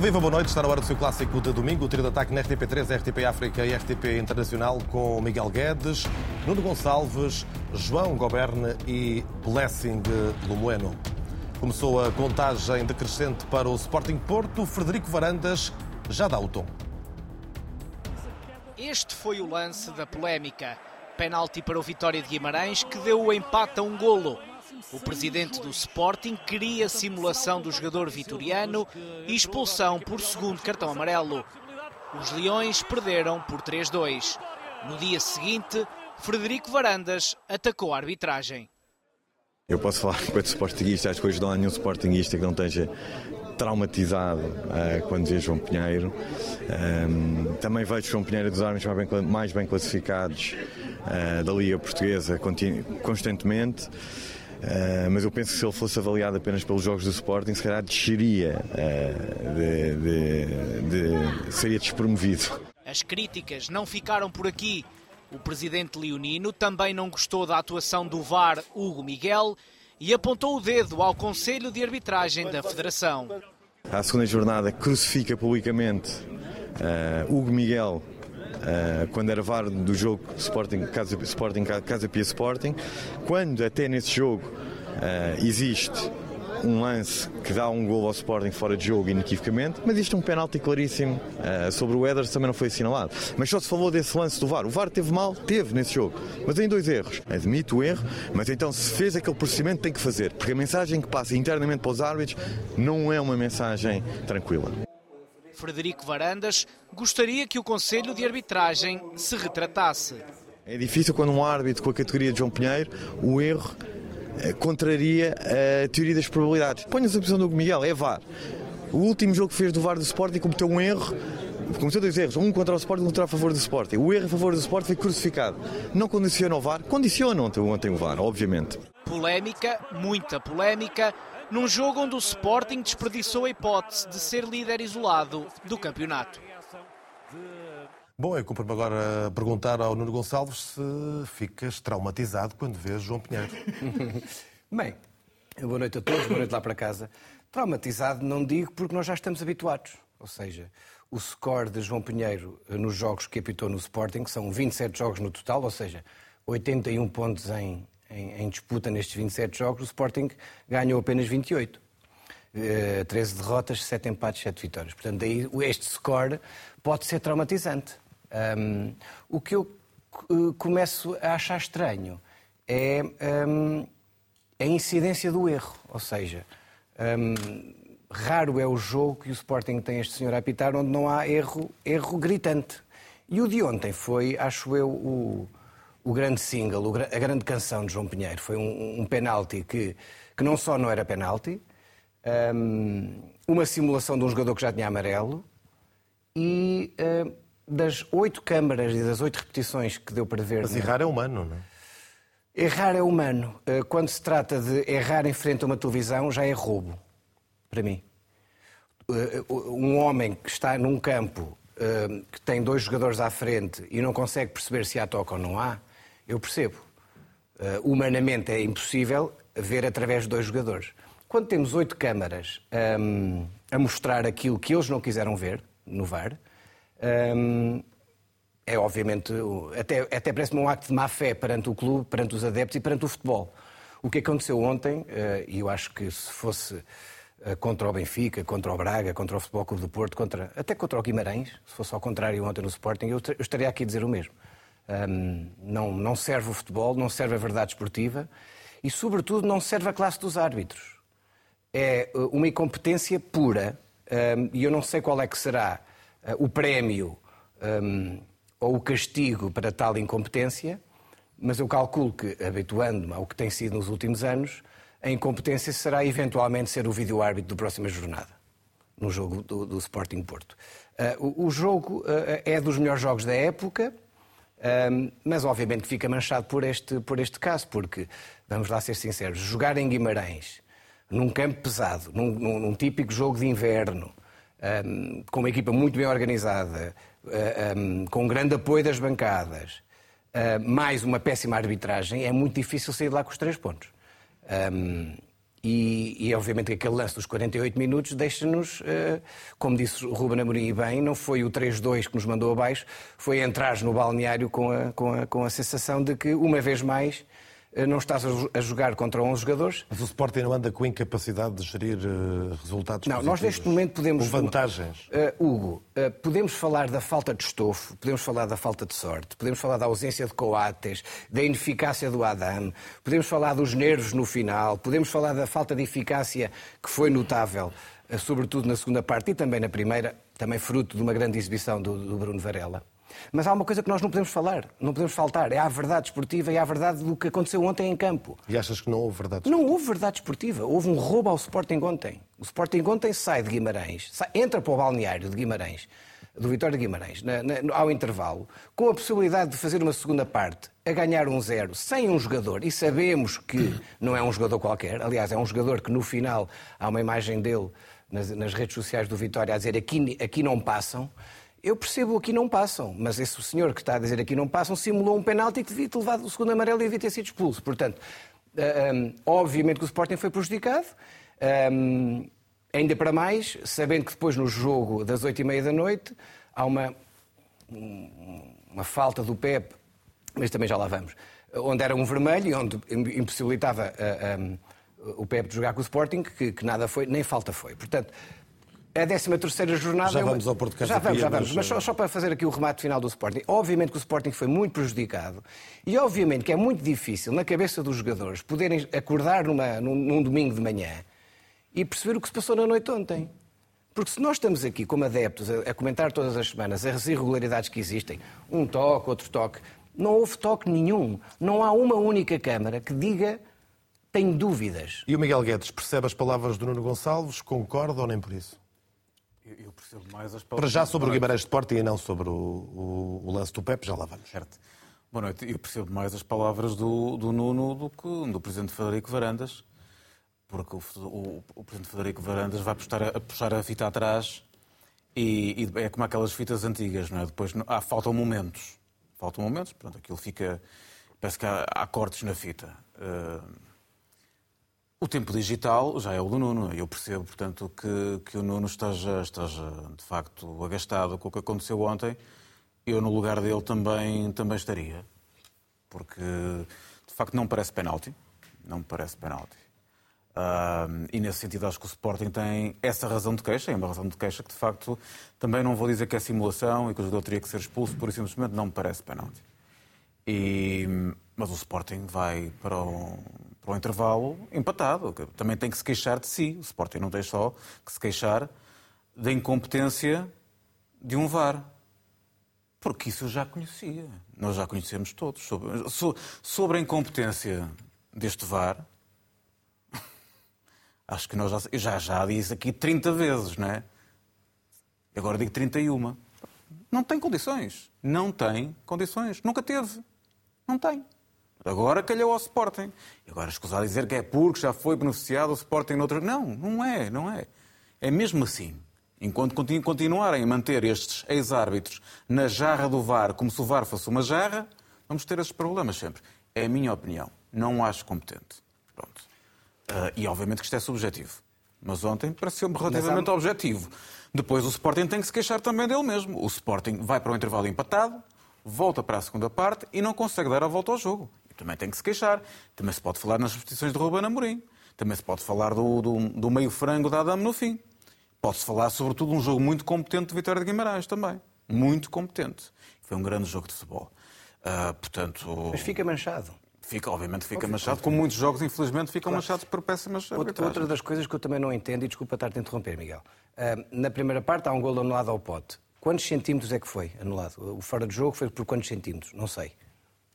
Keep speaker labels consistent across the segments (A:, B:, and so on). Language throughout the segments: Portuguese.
A: Viva, boa noite. Está na hora do seu clássico de domingo. O trio de ataque na RTP3, RTP África e RTP Internacional com Miguel Guedes, Nuno Gonçalves, João Goberne e Blessing Lumoeno. Começou a contagem decrescente para o Sporting Porto. Frederico Varandas já dá o tom.
B: Este foi o lance da polémica. Penalti para o Vitória de Guimarães, que deu o empate a um golo. O presidente do Sporting queria simulação do jogador vitoriano e expulsão por segundo cartão amarelo. Os Leões perderam por 3-2. No dia seguinte, Frederico Varandas atacou a arbitragem.
C: Eu posso falar enquanto sportinguista, acho que hoje não há nenhum sportinguista que não esteja traumatizado uh, quando vê João Pinheiro. Um, também vejo João Pinheiro dos árbitros mais bem, mais bem classificados uh, da Liga Portuguesa constantemente. Uh, mas eu penso que se ele fosse avaliado apenas pelos jogos do Sporting, se calhar desceria, uh, de, de, de, seria despromovido.
B: As críticas não ficaram por aqui. O presidente leonino também não gostou da atuação do VAR Hugo Miguel e apontou o dedo ao Conselho de Arbitragem da Federação.
C: A segunda jornada crucifica publicamente uh, Hugo Miguel Uh, quando era VAR do jogo Sporting Casa, Sporting, Casa Pia Sporting, quando até nesse jogo uh, existe um lance que dá um gol ao Sporting fora de jogo, inequivocamente, mas isto é um penalti claríssimo uh, sobre o Eders também não foi assinalado. Mas só se falou desse lance do VAR. O VAR teve mal? Teve nesse jogo, mas em dois erros. Admito o erro, mas então se fez aquele procedimento tem que fazer, porque a mensagem que passa internamente para os árbitros não é uma mensagem tranquila.
B: Frederico Varandas gostaria que o Conselho de Arbitragem se retratasse.
C: É difícil quando um árbitro com a categoria de João Pinheiro, o erro eh, contraria a teoria das probabilidades. Ponha-se a posição do Miguel, é VAR. O último jogo que fez do VAR do Sporting cometeu um erro, cometeu dois erros, um contra o Sporting e outro a favor do Sporting. O erro a favor do Sporting foi crucificado. Não condiciona o VAR? Condiciona ontem, ontem o VAR, obviamente.
B: Polémica, muita polémica, num jogo onde o Sporting desperdiçou a hipótese de ser líder isolado do campeonato.
A: Bom, eu cumpro-me agora perguntar ao Nuno Gonçalves se ficas traumatizado quando vês João Pinheiro.
D: Bem, boa noite a todos, boa noite lá para casa. Traumatizado não digo porque nós já estamos habituados. Ou seja, o score de João Pinheiro nos jogos que apitou no Sporting, são 27 jogos no total, ou seja, 81 pontos em, em, em disputa nestes 27 jogos, o Sporting ganhou apenas 28. Uh, 13 derrotas, 7 empates, 7 vitórias. Portanto, daí este score pode ser traumatizante. Um, o que eu uh, começo a achar estranho é um, a incidência do erro. Ou seja, um, raro é o jogo que o Sporting tem este senhor a apitar onde não há erro, erro gritante. E o de ontem foi, acho eu, o, o grande single, a grande canção de João Pinheiro. Foi um, um penalti que, que não só não era penalti, um, uma simulação de um jogador que já tinha amarelo e uh, das oito câmaras e das oito repetições que deu para ver.
A: Mas errar é humano, não é?
D: Errar é humano. Uh, quando se trata de errar em frente a uma televisão, já é roubo, para mim. Uh, um homem que está num campo que tem dois jogadores à frente e não consegue perceber se há toque ou não há, eu percebo. Uh, humanamente é impossível ver através de dois jogadores. Quando temos oito câmaras um, a mostrar aquilo que eles não quiseram ver no VAR, um, é obviamente, até, até parece-me um acto de má fé perante o clube, perante os adeptos e perante o futebol. O que aconteceu ontem, uh, e eu acho que se fosse uh, contra o Benfica, contra o Braga, contra o Futebol Clube do Porto, contra, até contra o Guimarães, se fosse ao contrário ontem no Sporting, eu estaria aqui a dizer o mesmo. Um, não, não serve o futebol, não serve a verdade esportiva e, sobretudo, não serve a classe dos árbitros. É uh, uma incompetência pura um, e eu não sei qual é que será uh, o prémio um, ou o castigo para tal incompetência, mas eu calculo que, habituando-me ao que tem sido nos últimos anos, a incompetência será eventualmente ser o vídeo-árbitro da próxima jornada, no jogo do, do Sporting Porto. Uh, o, o, jogo é dos melhores jogos da época, um, mas obviamente fica manchado por este, por este caso, porque, vamos lá ser sinceros, jogar em Guimarães, num campo pesado, num, num, num típico jogo de inverno, um, com uma equipa muito bem organizada, um, com um grande apoio das bancadas, uh, mais uma péssima arbitragem, é muito difícil sair de lá com os três pontos. E, e, obviamente aquele lance dos 48 minutos deixa-nos, uh, como disse Ruben Amorim bem, não foi o 3-2 que nos mandou abaixo, foi entrar no balneário com a, com, a, com a sensação de que, uma vez mais, eh, não estás a jogar contra 11 jogadores.
A: Mas o Sporting não anda com incapacidade de gerir uh, resultados
D: Não, nós neste momento podemos...
A: Com vantagens.
D: Uh, Hugo, uh, podemos falar da falta de estofo, podemos falar da falta de sorte, podemos falar da ausência de coates, da ineficácia do Adam, podemos falar dos nervos no final, podemos falar da falta de eficácia que foi notável, sobretudo na segunda parte e também na primeira, também fruto de uma grande exibição do, do Bruno Varela. Mas há uma coisa que nós não podemos falar, não podemos faltar, é a verdade esportiva e a verdade do que aconteceu ontem em campo.
A: E achas que não houve verdade
D: esportiva? Não houve verdade esportiva, houve um roubo ao Sporting ontem. O Sporting ontem sai de Guimarães, sai, entra para o balneário de Guimarães, do Vitória de Guimarães, na, na, ao intervalo, com a possibilidade de fazer uma segunda parte, a ganhar um zero, sem um jogador, e sabemos que não é um jogador qualquer, aliás, é um jogador que no final há uma imagem dele nas, nas redes sociais do Vitória a dizer aqui, aqui não passam. Eu percebo aqui não passam, mas esse senhor que está a dizer aqui não passam simulou um penalti que devia ter levado o segundo amarelo e devia ter sido expulso. Portanto, um, eh, eh, obviamente que o Sporting foi prejudicado. Um, eh, ainda para mais, sabendo que depois no jogo das oito e meia da noite há uma, uma falta do Pep, mas também já lá vamos, onde era um vermelho e onde impossibilitava um, o Pep de jogar com o Sporting, que, que nada foi, nem falta foi. Portanto, a 13 terceira jornada...
A: Já vamos ao Porto
D: Já vamos, já vamos. Mas só, só, para fazer aqui o remate final do Sporting. Obviamente que o Sporting foi muito prejudicado e obviamente que é muito difícil na cabeça dos jogadores poderem acordar numa, num, num domingo de manhã e perceber o que se passou na noite ontem. Porque se nós estamos aqui como adeptos a, a comentar todas as semanas as irregularidades que existem, um toque, outro toque, não houve toque nenhum. Não há uma única Câmara que diga tem dúvidas.
A: E o Miguel Guedes percebe as palavras do Nuno Gonçalves? Concorda ou nem por isso?
E: Eu percebo mais as
A: palavras. Para já sobre o Guimarães Sporting e não sobre o, o, o, lance do Pepe, já lá vamos.
E: Certo. Boa noite. Eu percebo mais as palavras do, do Nuno do que do Presidente Federico Varandas, porque o, o, o Presidente Federico Varandas vai puxar a, puxar a fita atrás e, e, é como aquelas fitas antigas, não é? Depois há, faltam momentos. Faltam momentos, portanto, aquilo fica. Parece que há, há cortes na fita. Uh, o tempo digital já é o do Nuno. Eu percebo, portanto, que, que o Nuno esteja, esteja, de facto, agastado com o que aconteceu ontem. Eu, no lugar dele, também, também estaria. Porque, de facto, não parece penalti. Não parece penalti. Uh, e, nesse sentido, acho que o Sporting tem essa razão de queixa. É uma razão de queixa que, de facto, também não vou dizer que é simulação e que o jogador teria que ser expulso, por e simplesmente não me parece penalti. E, mas o Sporting vai para o para o intervalo empatado. Também tem que se queixar de si. O Sporting não tem só que se queixar da incompetência de um VAR. Porque isso eu já conhecia. Nós já conhecemos todos. Sobre, sobre a incompetência deste VAR, acho que nós já, eu já, já disse aqui 30 vezes, não é? Agora digo 31. Não tem condições. Não tem condições. Nunca teve. Não tem. Agora calhou ao Sporting. E agora escusar dizer que é porque já foi beneficiado o Sporting noutro. Não, não é, não é. É mesmo assim. Enquanto continuarem a manter estes ex-árbitros na jarra do VAR, como se o VAR fosse uma jarra, vamos ter esses problemas sempre. É a minha opinião. Não acho competente. Pronto. Uh, e obviamente que isto é subjetivo. Mas ontem pareceu-me relativamente há... objetivo. Depois o Sporting tem que se queixar também dele mesmo. O Sporting vai para o intervalo empatado, volta para a segunda parte e não consegue dar a volta ao jogo também tem que se queixar. Também se pode falar nas repetições de Ruben Amorim. Também se pode falar do, do, do meio frango da Adame no fim. Pode-se falar, sobretudo, de um jogo muito competente de Vitória de Guimarães também. Muito competente. Foi um grande jogo de futebol. Uh, portanto...
D: Mas fica manchado.
E: Fica, obviamente fica manchado, como muitos jogos, infelizmente, ficam claro. manchados por péssimas
D: Outra, outra das coisas que eu também não entendo, e desculpa estar-te a interromper, Miguel. Uh, na primeira parte há um gol anulado ao pote. Quantos centímetros é que foi anulado? O fora de jogo foi por quantos centímetros? Não sei.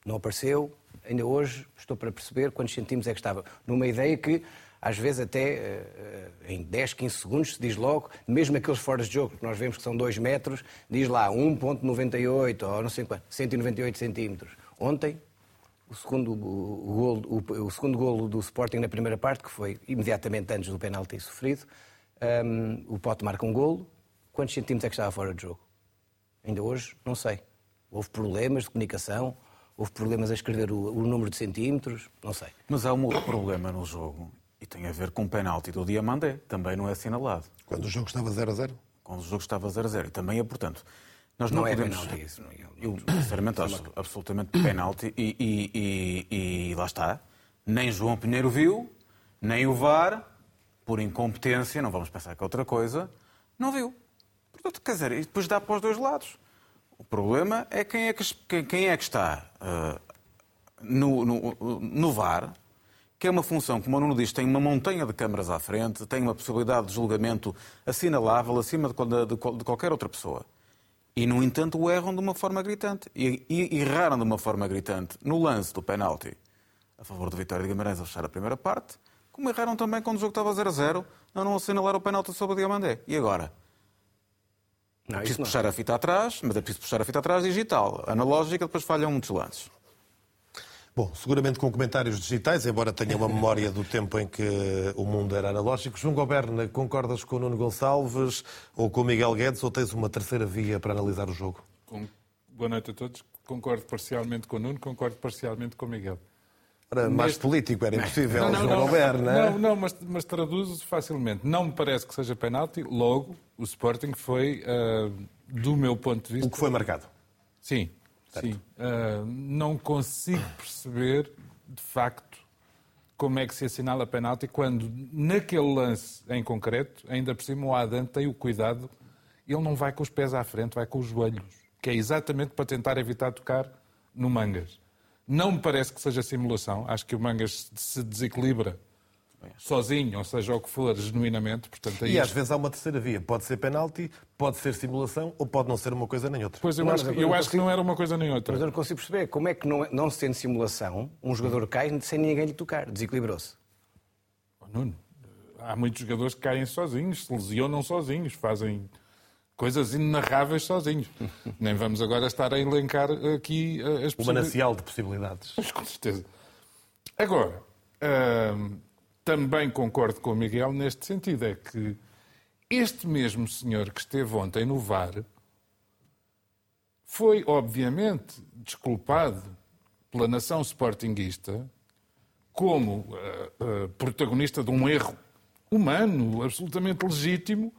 D: Não apareceu, ainda hoje estou para perceber quantos centímetros é que estava. Numa ideia que, às vezes, até eh, em 10, 15 segundos se diz logo, mesmo aqueles fora de jogo, que nós vemos que são 2 metros, diz lá 1,98 ou não sei quanto, 198 centímetros. Ontem, o segundo golo, o, o, segundo golo do Sporting na primeira parte, que foi imediatamente antes do penalti sofrido, um, ehm, o Pote marca um golo. Quantos centímetros é que estava fora de jogo? Ainda hoje, não sei. Houve problemas de comunicação, houve problemas a escrever o, o número de centímetros, não sei.
E: Mas há um outro problema no jogo, E tem a ver com o penalti do Diamandé, também não é assinalado.
A: Quando o jogo estava 0 a 0?
E: Quando o jogo estava 0 a 0. E também é, portanto, nós
D: Não
E: não,
D: é
E: podemos...
D: penalti isso, Miguel.
E: Eu, sinceramente, acho absolutamente penalti. E, e- e- e lá está. Nem João Pinheiro viu, nem o VAR, por incompetência, não vamos pensar que é outra coisa, não viu. Portanto, quer dizer, e depois dá para os dois lados. O problema é quem é que, quem, é que está ah, no, no, no VAR, que é uma função, como o Nuno diz, tem uma montanha de câmaras à frente, tem uma possibilidade de julgamento assinalável acima de, de- de qualquer outra pessoa. E, no entanto, o erram de uma forma gritante. E, e erraram de uma forma gritante no lance do penalti a favor do Vitória de Guimarães a fechar a primeira parte, como erraram também quando o jogo estava 0 a 0 a não assinalar o penalti sobre o Diamandé. E agora?
D: Não,
E: É
D: isso
E: preciso
D: não.
E: puxar a fita atrás, mas é preciso puxar a fita atrás digital. Analógica, depois falham muitos lances.
A: Bom, seguramente com comentários digitais, embora tenha uma memória do tempo em que o mundo era analógico. João Goberna, concordas com o Nuno Gonçalves ou com o Miguel Guedes ou tens uma terceira via para analisar o jogo?
F: Com- Boa noite a todos. Concordo parcialmente com o Nuno, concordo parcialmente com o Miguel.
A: Ora, mais
F: Neste-
A: político era impossível,
F: Não,
A: João Goberna.
F: Não, não, mas, mas traduzo facilmente. Não me parece que seja penalti. Logo, o Sporting foi, ah, do meu ponto de
A: O
F: vista.
A: que foi marcado?
F: Sim, sim. Ah, não consigo perceber, de facto, como é que se assinala penalti quando, naquele lance em concreto, ainda por cima o Adam tem o cuidado, ele não vai com os pés à frente, vai com os joelhos, que é exatamente para tentar evitar tocar no Mangas. Não me parece que seja simulação, acho que o Mangas se desequilibra sozinho, ou seja, o que for, genuinamente. Portanto, aí
A: E às vezes há uma terceira via. Pode ser penalti, pode ser simulação ou pode não ser uma coisa nem outra.
F: Pois eu,
D: Não,
F: acho,
D: eu
F: acho que não era uma coisa nem outra.
D: Mas eu não consigo perceber como é que, não, não sendo simulação, um jogador cai sem ninguém lhe tocar. Desequilibrou-se.
F: Oh, Nuno, há muitos jogadores que caem sozinhos, se lesionam sozinhos, fazem coisas inenarráveis sozinhos. Nem vamos agora estar a elencar aqui eh, as
A: O
F: possibilidades.
A: manancial de possibilidades.
F: Mas com certeza. Agora, hum, também concordo com o Miguel neste sentido, é que este mesmo senhor que esteve ontem no VAR foi, obviamente, desculpado pela nação sportinguista como eh, eh, protagonista de um erro humano, absolutamente legítimo,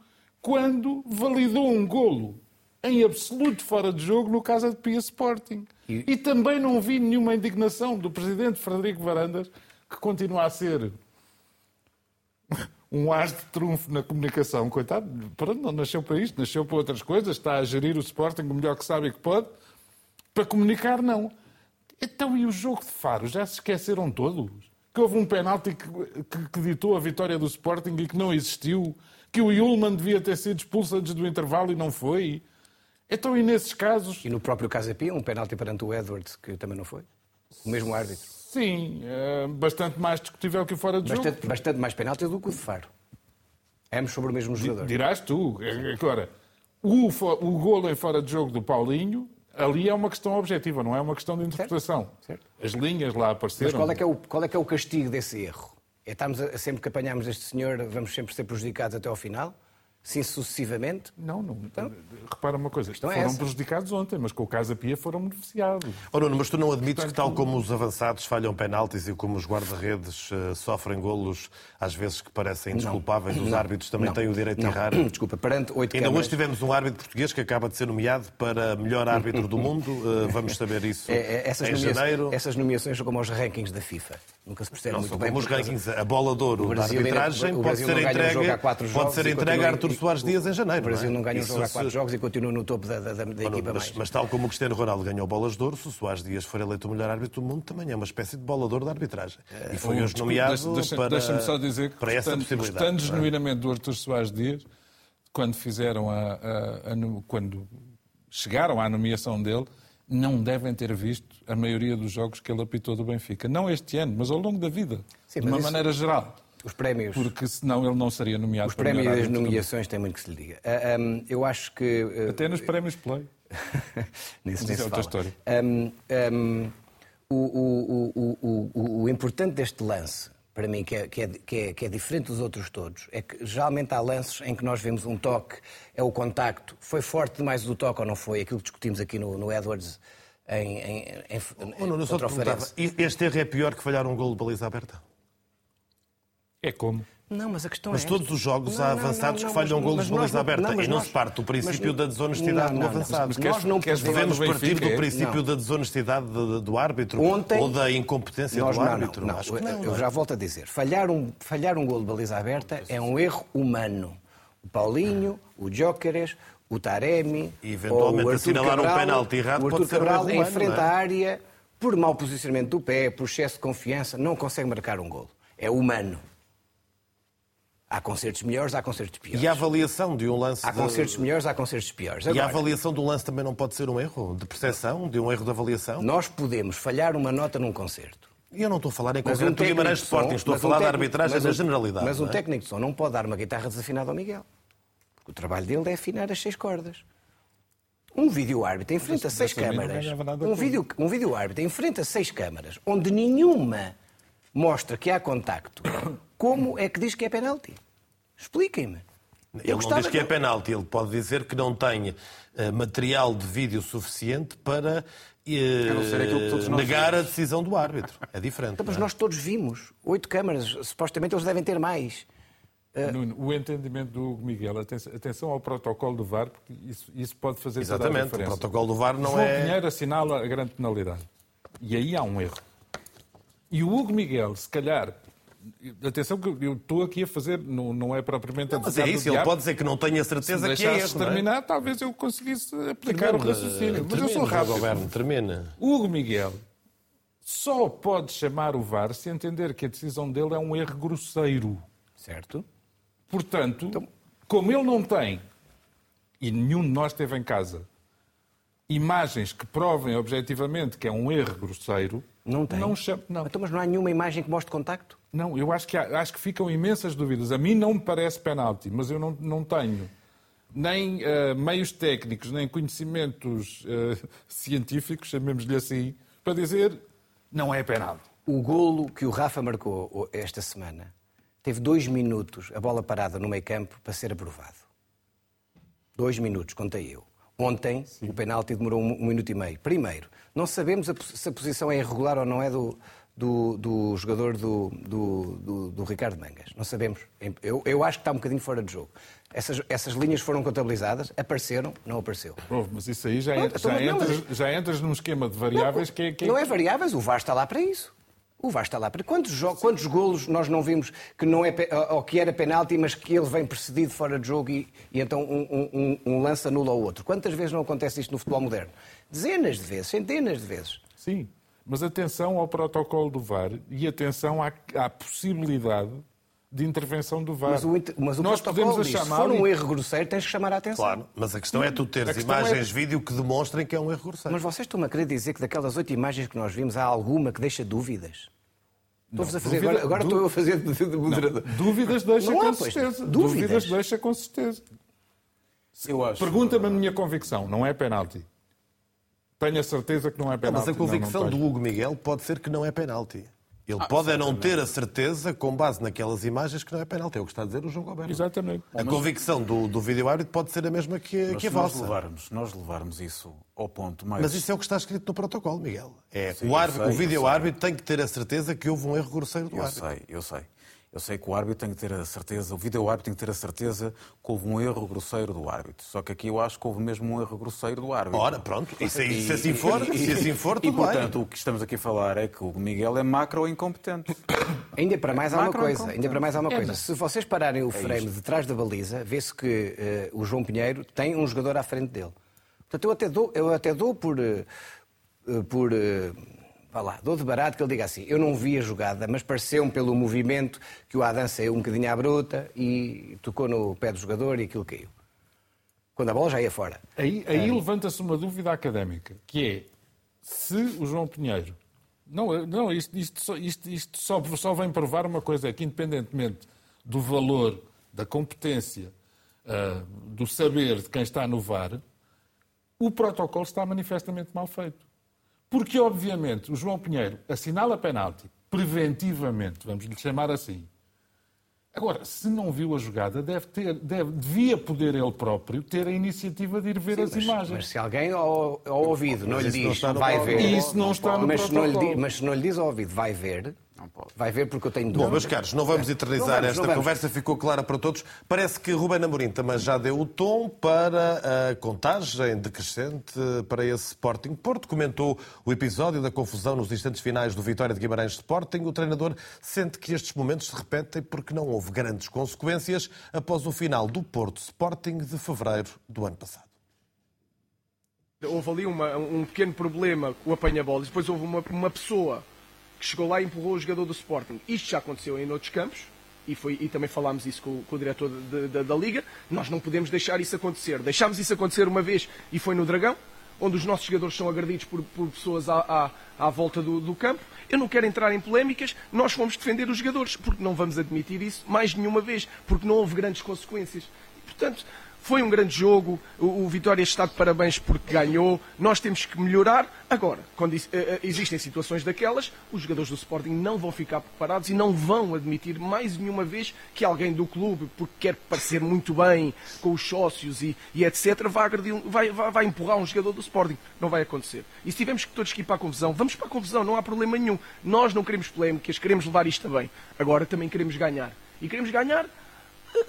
F: quando validou um golo em absoluto fora de jogo no Casa de Pia Sporting. E... também não vi nenhuma indignação do presidente Frederico Varandas, que continua a ser um as de trunfo na comunicação. Coitado, pronto, não nasceu para isto, nasceu para outras coisas, está a gerir o Sporting o melhor que sabe e que pode. Para comunicar, não. Então, e o jogo de Faro? Já se esqueceram todos? Que houve um penalti que, que, que ditou a vitória do Sporting e que não existiu? Que o Yulman devia ter sido expulso antes do intervalo e não foi? Então, e nesses casos?
D: E no próprio Casa Pia, um penalti perante o Edwards, que também não foi. O mesmo árbitro.
F: Sim, é bastante mais discutível que o fora de jogo.
D: Bastante, bastante mais penalti do que o de Faro. Ambos sobre o mesmo jogador.
F: Dirás tu. Agora, o, o golo em fora de jogo do Paulinho, ali é uma questão objetiva, não é uma questão de interpretação.
D: certo.
F: As linhas lá apareceram.
D: Mas qual é, que é o, qual é que é o castigo desse erro? É estarmos a, sempre que apanhamos este senhor, vamos sempre ser prejudicados até ao final? Sim, sucessivamente?
F: Não, não. Repara uma coisa,
D: é
F: foram
D: essa.
F: prejudicados ontem, mas com o Casa Pia foram beneficiados.
A: Oh, Nuno, mas tu não admites que, tal como os avançados falham penaltis e como os guarda-redes eh, sofrem golos, às vezes que parecem indesculpáveis, os árbitros também
D: Não.
A: têm o direito
D: Não.
A: de errar?
D: Desculpa, perante oito
A: Ainda
D: câmaras...
A: hoje tivemos um árbitro português que acaba de ser nomeado para melhor árbitro do mundo. Eh, Vamos saber isso
D: É, é, essas,
A: em janeiro.
D: essas nomeações são como os rankings da FIFA. Nunca se percebe
A: Não,
D: muito
A: são
D: bem.
A: como os rankings. A bola de ouro
D: O
A: da arbitragem pode ser
D: não
A: entregue, pode ser entregue a Artur Soares Dias em janeiro.
D: O Brasil não ganha um jogo há
A: se-
D: quatro jogos e continua no topo da, da, da- da equipa
A: mas,
D: mais.
A: mas tal como o Cristiano Ronaldo ganhou bolas de ouro, se o Soares Dias for eleito o melhor árbitro do mundo, também é uma espécie de bola de ouro da arbitragem. E foi hoje nomeado
F: deixa- deixa-
A: para,
F: Deixa-me só dizer que,
A: para essa
F: gostando,
A: possibilidade.
F: gostando
A: não é?
F: genuinamente do Artur Soares Dias, quando fizeram a, a- a quando chegaram à nomeação dele, não devem ter visto a maioria dos jogos que ele apitou do Benfica. Não este ano, mas ao longo da vida.
D: Sim,
F: de uma
D: isso-
F: maneira geral.
D: Os prémios,
F: Porque senão ele não seria nomeado
D: os
F: para
D: prémios
F: do mundo.
D: nomeações têm muito que se lhe diga. Ah, hum, eu acho que... ah,
F: Até nos prémios Play.
D: Nisso nem
F: é outra
D: fala.
F: história.
D: Hum, hum, o, o- o- o- importante deste lance, para mim, que é, que, é, que, é, que é diferente dos outros todos, é que geralmente há lances em que nós vemos um toque, é o contacto. Foi forte demais o toque ou não foi? Aquilo que discutimos aqui no, no Edwards em, em, em,
A: Oh, Nuno, eu só te
D: contra o
A: perguntava,
D: Farense.
A: este erro é pior que falhar um gol de baliza aberta?
F: É como?
D: Não, mas a questão
A: Mas
D: é
A: todos
D: esta.
A: os jogos
D: Não,
A: há avançados
D: não,
A: que
D: não,
A: falham
D: mas-
A: golos
D: mas
A: de baliza
D: não-
A: aberta
D: mas
A: e não
D: nós-
A: se parte do princípio
D: mas-
A: da desonestidade do
D: não,
A: avançado.
D: mas
F: queres-
D: nós não
F: queres
D: podemos-
A: partir do
F: é?
A: princípio
D: Não.
A: da desonestidade do, do árbitro
D: Ontem-
A: ou da incompetência
D: Nós
A: do
D: não,
A: árbitro.
D: não, não.
A: Acho que não,
D: Eu
A: não é?
D: já volto a dizer. Falhar um, falhar um gol de baliza aberta é um erro humano. O Paulinho, o Jóqueres, o Taremi,
A: E, eventualmente,
D: ou o
A: assinalar um penalti errado
D: o
A: pode
D: Arthur
A: um
D: Cabral em
A: é?
D: à área, por mau posicionamento do pé, por excesso de confiança, não consegue marcar um gol. É humano. Há concertos melhores, há concertos piores.
A: E a avaliação de um lance.
D: Há
A: de-
D: concertos melhores, há concertos piores.
A: E a
D: Agora,
A: avaliação do lance também não pode ser um erro de percepção, de um erro de avaliação?
D: nós podemos falhar uma nota num concerto.
A: E eu não estou a falar em
D: Mas
A: concreto
D: um
A: do Guimarães
D: de
A: Sporting, estou a
D: mas um
A: falar da arbitragem na
D: um-
A: generalidade.
D: Mas um
A: é?
D: técnico de som não pode dar uma guitarra desafinada ao Miguel. Porque o trabalho dele é afinar as seis cordas. Um vídeo árbitro em frente a seis câmaras. Um
F: com
D: vídeo, um vídeo árbitro em frente a seis câmaras, onde nenhuma mostra que há contacto. Como é que diz que é penalti? Expliquem-me.
A: Ele não diz que é penalti, ele pode dizer que não tem eh, material de vídeo suficiente para eh,
E: A
A: negar a
E: vimos.
A: decisão do árbitro. É diferente.
D: Então, mas
A: é?
D: nós todos vimos. Oito câmaras. Supostamente eles devem ter mais.
F: Nuno, o entendimento do Hugo Miguel, atenção, ao protocolo do VAR, porque isso, isso pode fazer toda a
A: Exatamente, o
F: diferença.
A: protocolo do VAR não
F: João
A: é.
F: Pinheiro assinala a grande penalidade. E aí há um erro. E o Hugo Miguel, se calhar, atenção que eu estou aqui a fazer, não, não é propriamente a
A: Mas é isso, ele
F: diabo.
A: pode dizer que não tenha
F: Se
A: certeza que é não é?
F: terminar, talvez eu conseguisse aplicar o
A: Termina,
F: raciocínio. Mas eu
A: termina,
F: sou rápido.
A: Governo, termina.
F: O Hugo Miguel só pode chamar o VAR se entender que a decisão dele é um erro grosseiro.
D: Certo?
F: Portanto,
A: Então-
F: como ele não tem, e nenhum de nós teve em casa, imagens que provem objetivamente que é um erro grosseiro,
D: Não tem.
F: Não, não,
D: Então, mas não há nenhuma imagem que mostre contacto?
F: não, eu acho que, há- acho que ficam imensas dúvidas. A mim não me parece penalti, mas eu não, não tenho nem eh, meios técnicos, nem conhecimentos eh, científicos, chamemos-lhe assim, para dizer não é penalti.
D: O golo que o Rafa marcou esta semana teve dois minutos a bola parada no meio campo para ser aprovado. Dois minutos, contei eu. Ontem, o penalti demorou um, um minuto e meio. Primeiro, não sabemos a se a posição é irregular ou não é do, do, do jogador do, do, do- do Ricardo Mangas. Não sabemos. Eu, eu acho que está um bocadinho fora de jogo. Essas, essas linhas foram contabilizadas, apareceram, não apareceu.
F: Oh, mas isso aí já,
D: Pronto,
F: já,
D: então, mas não,
F: entras, já entras num esquema de variáveis que é... Que é-
D: Não é variáveis, o VAR está lá para isso. O VAR está lá quantos, quantos golos nós não vimos que não é ou que era penalti, mas que ele vem precedido fora de jogo e, e então um, um, um- lance anula o outro? Quantas vezes não acontece isto no futebol moderno? Dezenas de vezes, centenas de vezes.
F: Sim, mas atenção ao protocolo do VAR e atenção à, à possibilidade de intervenção do VAR.
D: Mas o, mas o
F: Nós
D: protocolo
F: podemos a
D: se
F: chamar
D: for um erro grosseiro, tens que chamar a atenção.
A: Claro, mas a questão é tu teres
F: é-
A: imagens, vídeo que demonstrem que é um erro grosseiro.
D: Mas vocês estão-me a querer dizer que daquelas oito imagens que nós vimos há alguma que deixa dúvidas? Estou-vos a fazer,
F: dúvida-
D: agora, agora
F: dú-
D: estou eu a fazer de, de moderador.
F: Dúvidas deixa
D: Não
F: com
D: pois,
F: certeza.
D: dúvidas.
F: deixa com certeza.
E: Eu acho.
F: Pergunta-me a minha convicção, não é penalti. Tenho a certeza que não é
A: Não,
F: penalti.
A: mas a convicção
F: não, não
A: do. Hugo Miguel pode ser que não é penalti. Ele pode é não ter a certeza, com base naquelas imagens, que não é penalti. É o que está a dizer o João Goberno.
F: Exatamente.
A: A convicção do, do vídeo árbitro pode ser a mesma que,
E: Mas
A: que a
E: se nós
A: vossa.
E: levarmos, nós levarmos isso ao ponto mais.
A: Mas isso é o que está escrito no protocolo, Miguel. É,
E: Sim,
A: o,
E: eu
A: árbitro,
E: sei,
A: o vídeo
E: eu
A: árbitro tem que ter a certeza que houve um erro grosseiro do
E: Eu
A: árbitro.
E: sei, eu sei. Eu sei que o árbitro tem que ter a certeza, o vídeo árbitro tem que ter a certeza que houve um erro grosseiro do árbitro. Só que aqui eu acho que houve mesmo um erro grosseiro do árbitro.
A: Ora, pronto. E se, se assim for, se assim for,
E: E
A: tudo
E: portanto,
A: bem.
E: o que estamos aqui a falar é que o Miguel é macro incompetente.
D: Ainda para mais há uma coisa, ainda para mais há uma
F: É,
D: coisa. Se vocês pararem o frame de trás da baliza, vê-se que eh, o João Pinheiro tem um jogador à frente dele. Portanto, eu até dou, eu até dou por, eh, por eh, vá lá, dou de barato que ele diga assim, eu não vi a jogada, mas pareceu-me pelo movimento que o Adam saiu um bocadinho à bruta e tocou no pé do jogador e aquilo caiu. Quando a bola já ia fora.
F: Aí, aí levanta-se uma dúvida académica, que é se o João Pinheiro. Não, não isto, isto, só, isto, isto só, só vem provar uma coisa: é que, independentemente do valor, da competência, ah, do saber de quem está no VAR, o protocolo está manifestamente mal feito. Porque, obviamente, o João Pinheiro assinala penalti preventivamente, vamos lhe chamar assim. Agora, se não viu a jogada, deve ter, deve, devia poder ele próprio ter a iniciativa de ir ver as imagens.
D: Mas se alguém ao, ao ouvido não lhe
A: não
D: diz, vai ver.
A: protocolo.
F: Isso não está no
D: mas se não lhe
F: protocolo.
D: mas se não lhe diz ao ouvido, vai ver,
E: Não pode.
D: Vai ver porque eu tenho
A: Bom,
D: dúvidas.
A: meus caros, não vamos eternizar
D: Não vamos, não
A: esta
D: vamos.
A: conversa, ficou clara para todos. Parece que Ruben Amorim também já deu o tom para a contagem decrescente para esse Sporting Porto. Comentou o episódio da confusão nos instantes finais do Vitória de Guimarães Sporting. O treinador sente que estes momentos se repetem porque não houve grandes consequências após o final do Porto Sporting de fevereiro do ano passado.
G: Houve ali uma- um pequeno problema com o apanha-bolas. Depois houve uma, uma pessoa que chegou lá e empurrou o jogador do Sporting. Isto já aconteceu em outros campos. E, foi, e também falámos isso com, com o diretor de- de- da Liga. Nós não podemos deixar isso acontecer. Deixámos isso acontecer uma vez e foi no Dragão, onde os nossos jogadores são agredidos por, por pessoas à, à, à volta do, do campo. Eu não quero entrar em polémicas. Nós fomos defender os jogadores, porque não vamos admitir isso mais nenhuma vez, porque não houve grandes consequências. Portanto, foi um grande jogo, o, Vitória está de parabéns porque ganhou, nós temos que melhorar. Agora, quando eh, eh, existem situações daquelas, os jogadores do Sporting não vão ficar preparados e não vão admitir mais nenhuma vez que alguém do clube, porque quer parecer muito bem com os sócios e, e etc., vai, agredir vai, vai, vai empurrar um jogador do Sporting. Não vai acontecer. E se tivermos que todos que ir para a confusão, vamos para a confusão, não há problema nenhum. Nós não queremos polémicas, queremos levar isto bem. Agora também queremos ganhar. E queremos ganhar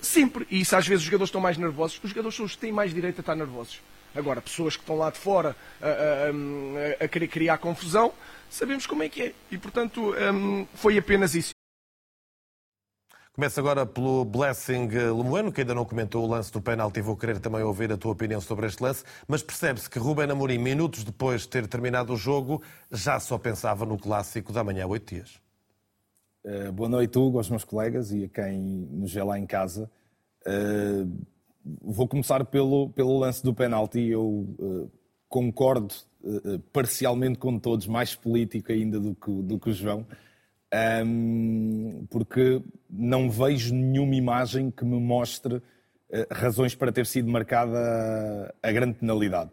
G: Sempre. E isso às vezes os jogadores estão mais nervosos. Os jogadores são os que têm mais direito a estar nervosos. Agora, pessoas que estão lá de fora a, a- a- a querer criar confusão, sabemos como é que é. E portanto, hum, foi apenas isso.
A: Começa agora pelo Blessing Lemoeno, que ainda não comentou o lance do penalti. Vou querer também ouvir a tua opinião sobre este lance. Mas percebe-se que Ruben Amorim, minutos depois de ter terminado o jogo, já só pensava no clássico da manhã, oito dias.
H: Uh, boa noite, Hugo, aos meus colegas e a quem nos vê lá em casa. Uh, vou começar pelo, pelo lance do penalti. Eu uh, concordo parcialmente com todos, mais político ainda do que, do que o João, um, porque não vejo nenhuma imagem que me mostre razões para ter sido marcada a grande penalidade.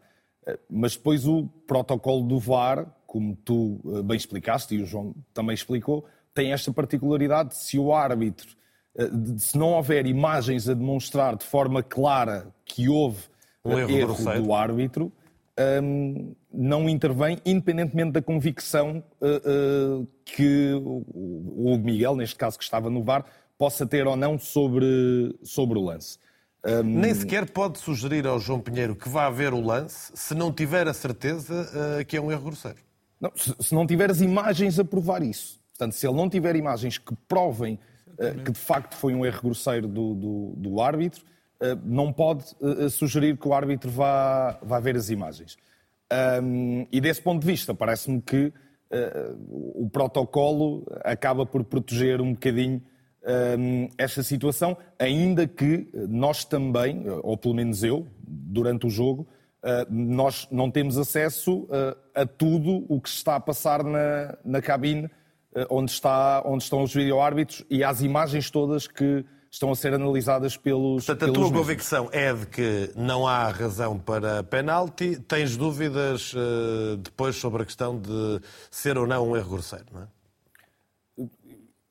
H: Mas depois o protocolo do VAR, como tu bem explicaste e o João também explicou, tem esta particularidade: se o árbitro, uh, de- se não houver imagens a demonstrar de forma clara que houve
A: Um
H: uh,
A: erro
H: erro
A: grosseiro.
H: do árbitro, um, não intervém, independentemente da convicção uh, uh, que o o Miguel, neste caso que estava no VAR, possa ter ou não sobre, sobre o lance.
A: Nem sequer pode sugerir ao João Pinheiro que vá ver o lance se não tiver a certeza eh, que é um erro grosseiro.
H: Não, se, se não tiver as imagens a provar isso. Portanto, se ele não tiver imagens que provem eh, que de facto foi um erro grosseiro do, do, do árbitro, eh, não pode eh, sugerir que o árbitro vá, vá ver as imagens. Ahm, e desse ponto de vista, parece-me que o protocolo acaba por proteger um bocadinho ahm, esta situação, ainda que nós também, ou pelo menos eu, durante o jogo, Uh, nós não temos acesso uh, a tudo o que está a passar na, na cabine uh, onde, está, onde estão os videoárbitros e às imagens todas que estão a ser analisadas pelos.
A: Portanto, a
H: pelos
A: tua
H: mesmos.
A: convicção é de que não há razão para penalti. Tens dúvidas eh, depois sobre a questão de ser ou não um erro grosseiro, não é?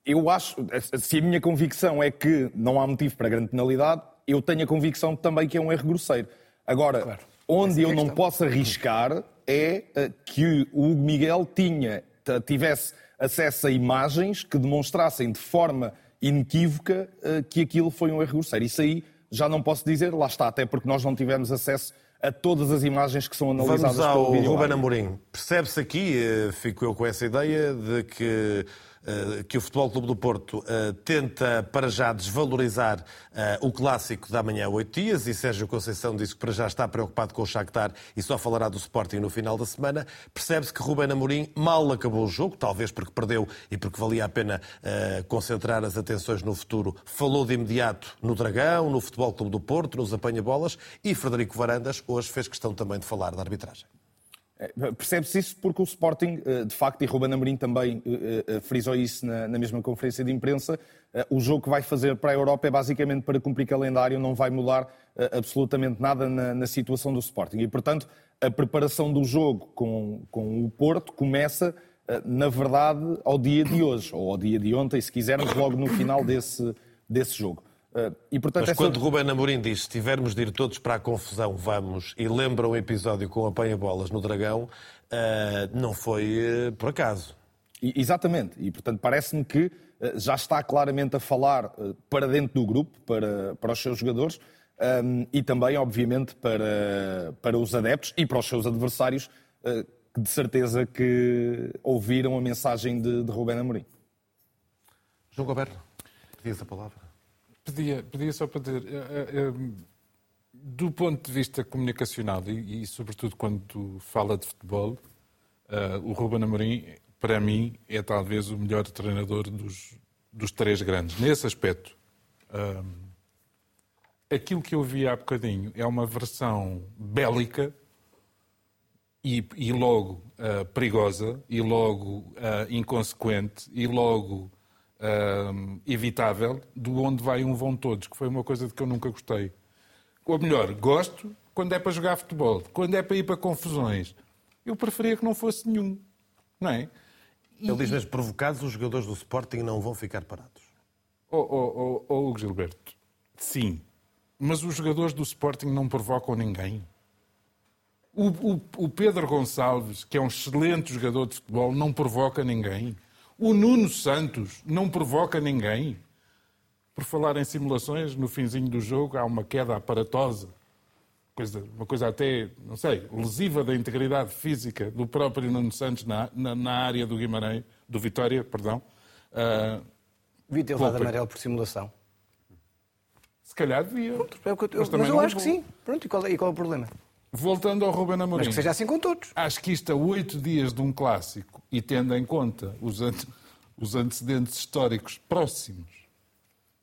H: Eu acho, se a minha convicção é que não há motivo para grande penalidade, eu tenho a convicção também que é um erro grosseiro. Agora, onde eu não posso arriscar é eh, que o Hugo Miguel tinha, tivesse acesso a imagens que demonstrassem de forma inequívoca eh, que aquilo foi um erro grosseiro. Isso aí já não posso dizer, lá está, até porque nós não tivemos acesso a todas as imagens que são analisadas
A: Vamos ao
H: pelo vídeo.
A: Ruben Amorim. Percebe-se aqui, eh, fico eu com essa ideia, de que, que o Futebol Clube do Porto eh, tenta para já desvalorizar eh, o clássico da manhã oito dias e Sérgio Conceição disse que para já está preocupado com o Shakhtar e só falará do Sporting no final da semana. Percebe-se que Ruben Amorim mal acabou o jogo, talvez porque perdeu e porque valia a pena eh, concentrar as atenções no futuro. Falou de imediato no Dragão, no Futebol Clube do Porto, nos apanha-bolas e Frederico Varandas hoje fez questão também de falar da arbitragem.
H: É, Percebe-se isso porque o Sporting, eh, de facto, e Ruben Amorim também eh, eh, frisou isso na, mesma conferência de imprensa, o jogo que vai fazer para a Europa é basicamente para cumprir calendário, não vai mudar absolutamente nada na, situação do Sporting. E, portanto, a preparação do jogo com, o Porto começa, na verdade, ao dia de hoje, ou ao dia de ontem, se quisermos, logo no final desse, desse jogo. Eh, E, portanto,
A: Mas
H: essa-
A: quando Ruben Amorim diz se tivermos de ir todos para a confusão, vamos, e lembra um episódio com apanha-bolas no Dragão, eh, não foi eh, por acaso.
H: exatamente. E, portanto, parece-me que uh, já está claramente a falar uh, para dentro do grupo, para, para os seus jogadores, um, e também, obviamente, para, para os adeptos e para os seus adversários, uh, de certeza que ouviram a mensagem de, de Rubén Amorim.
A: João Goberto, pedias a palavra?
F: Pedia, pedia só para dizer, do ponto de vista comunicacional e, e sobretudo quando fala de futebol, o Ruben Amorim para mim, é talvez o melhor treinador dos, dos três grandes. Nesse aspecto, aquilo que eu vi há bocadinho é uma versão bélica e, e logo uh, perigosa, e logo uh, inconsequente, e logo uh, evitável, do onde vai um vão todos, que foi uma coisa de que eu nunca gostei. Ou melhor, gosto quando é para jogar futebol, quando é para ir para confusões. Eu preferia que não fosse nenhum, não é?
A: Ele diz mesmo, provocados, os jogadores do Sporting não vão ficar parados.
F: Oh, oh, oh, oh Gilberto, sim. Mas os jogadores do Sporting não provocam ninguém. O, o, o, Pedro Gonçalves, que é um excelente jogador de futebol, não provoca ninguém. O Nuno Santos não provoca ninguém. Por falar em simulações, no finzinho do jogo há uma queda aparatosa coisa, uma coisa até, não sei, lesiva da integridade física do próprio Nuno Santos na, na, na área do Guimarães, do Vitória, perdão. Uh,
D: devia ter levado amarelo por simulação.
F: Se calhar devia.
D: Pronto, é eu, mas, mas eu acho vou. que sim. Pronto, e qual, é, e qual é o problema?
F: Voltando ao Ruben Amorim.
D: Mas que seja assim com todos.
F: Acho que isto a oito dias de um clássico e tendo em conta os, ante, os antecedentes históricos próximos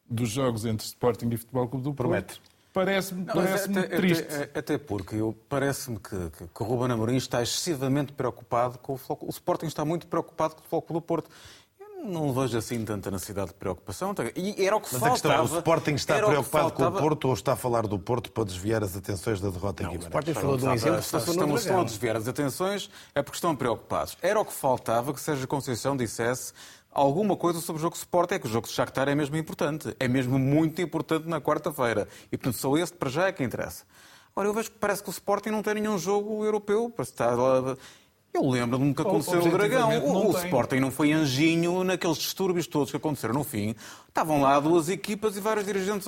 F: dos jogos entre Sporting e Futebol Clube do
A: Promete.
F: Porto, Parece-me parece até, triste.
E: Até, até porque parece-me que, que, que o Ruben Amorim está excessivamente preocupado com o futebol. O Sporting está muito preocupado com o Futebol do Porto. Não vejo assim tanta necessidade de preocupação. E era o que
A: Mas
E: faltava.
A: a questão é, o Sporting está preocupado com o Porto ou está a falar do Porto para desviar as atenções da derrota
E: não,
A: em Guimarães?
D: O Sporting falou de um exemplo.
E: Estão, estão, estão a desviar as atenções é porque estão preocupados. Era o que faltava que Sérgio Conceição dissesse alguma coisa sobre o jogo de Sport é que o jogo de Shakhtar é mesmo importante. É mesmo muito importante na quarta-feira. E, portanto, só esse para já é que interessa. Agora, eu vejo que parece que o Sporting não tem nenhum jogo europeu para estar lá eu lembro-me que aconteceu no Dragão. O, o Sporting não foi anjinho naqueles distúrbios todos que aconteceram no fim. Estavam lá duas equipas e vários dirigentes.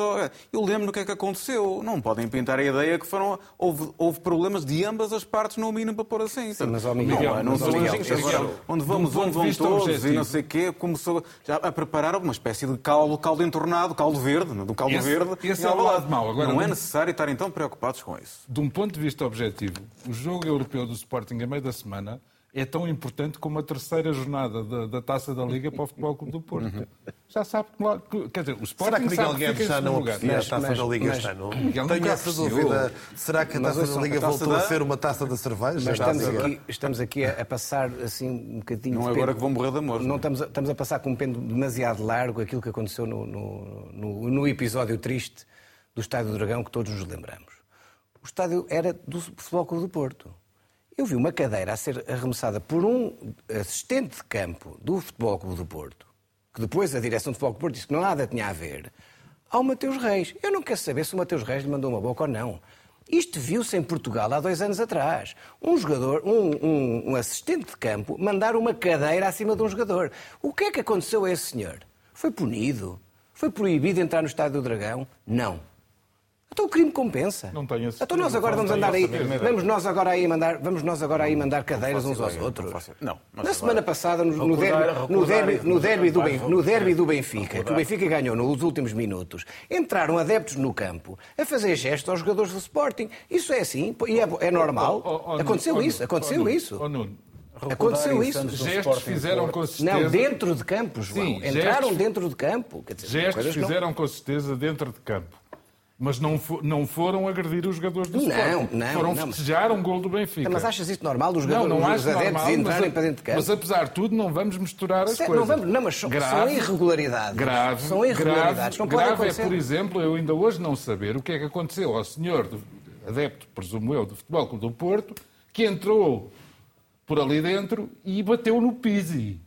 E: Eu lembro do que é que aconteceu. Não podem pintar a ideia que foram, houve, houve problemas de ambas as partes, no mínimo, para pôr assim.
D: Sim, mas, Miguel,
E: não, é, não são anjinhos. Agora, onde vamos, onde vão todos objetivo. e não sei o quê, começou já a preparar uma espécie de caldo, caldo entornado, caldo verde, do caldo
F: esse,
E: verde.
F: Esse é o lado mau.
E: Agora, não é necessário estarem tão preocupados com isso.
F: De um ponto de vista objetivo, o jogo europeu do Sporting a meio da semana é tão importante como a terceira jornada da, da Taça da Liga para o Futebol Clube do Porto. Uhum. Já sabe que, quer dizer, o Sporting
A: Será que Miguel Guedes já não aprecia a Taça mas, da Liga este ano? Tenho essa dúvida. Será que a Taça da Liga voltou da... a ser uma taça da cerveja?
D: Mas estamos aqui, estamos aqui a, a, passar assim um bocadinho...
E: Não é agora que vão morrer de amor.
D: Não estamos a, estamos a passar com um pêndulo demasiado largo aquilo que aconteceu no, no, no, no episódio triste do Estádio do Dragão que todos nos lembramos. O estádio era do Futebol Clube do Porto. Eu vi uma cadeira a ser arremessada por um assistente de campo do Futebol Clube do Porto, que depois a direção do Futebol Clube do Porto disse que nada tinha a ver, ao Mateus Reis. Eu não quero saber se o Mateus Reis lhe mandou uma boca ou não. Isto viu-se em Portugal há dois anos atrás. Um jogador, um, um, um, assistente de campo, mandar uma cadeira acima de um jogador. O que é que aconteceu a esse senhor? Foi punido? Foi proibido entrar no Estádio do Dragão? Não. Então o crime compensa.
F: Não tenho esse
D: Então nós agora vamos andar aí, vamos nós agora aí mandar, vamos nós agora aí mandar cadeiras uns aos outros.
E: Não.
D: Na semana passada no, no derby, no derby, no derby do Benfica, no derby do Benfica, que o Benfica ganhou nos últimos minutos, entraram adeptos no campo a fazer gestos aos jogadores do Sporting. Isso é assim, e é, é normal. Aconteceu isso, aconteceu isso. Aconteceu isso.
F: Gestos fizeram com certeza.
D: Não, dentro de campo, João. Sim, Entraram gestos, dentro de campo.
F: Quer dizer, gestos fizeram não... com certeza dentro de campo. Mas não, não foram agredir os jogadores do
D: não,
F: Sporting.
D: Não,
F: foram
D: não.
F: festejar um gol do Benfica.
D: Mas achas isso normal dos jogadores não, não acho adeptos normal, entrarem para dentro de campo?
F: Mas apesar de tudo, não vamos misturar as
D: não
F: coisas.
D: Vamos, não, mas são, grave, são irregularidades.
F: Grave,
D: são irregularidades.
F: Grave,
D: não
F: grave é, por exemplo, eu ainda hoje não saber o que é que aconteceu ao senhor do, adepto, presumo eu, do Futebol Clube do Porto, que entrou por ali dentro e bateu no Pizzi.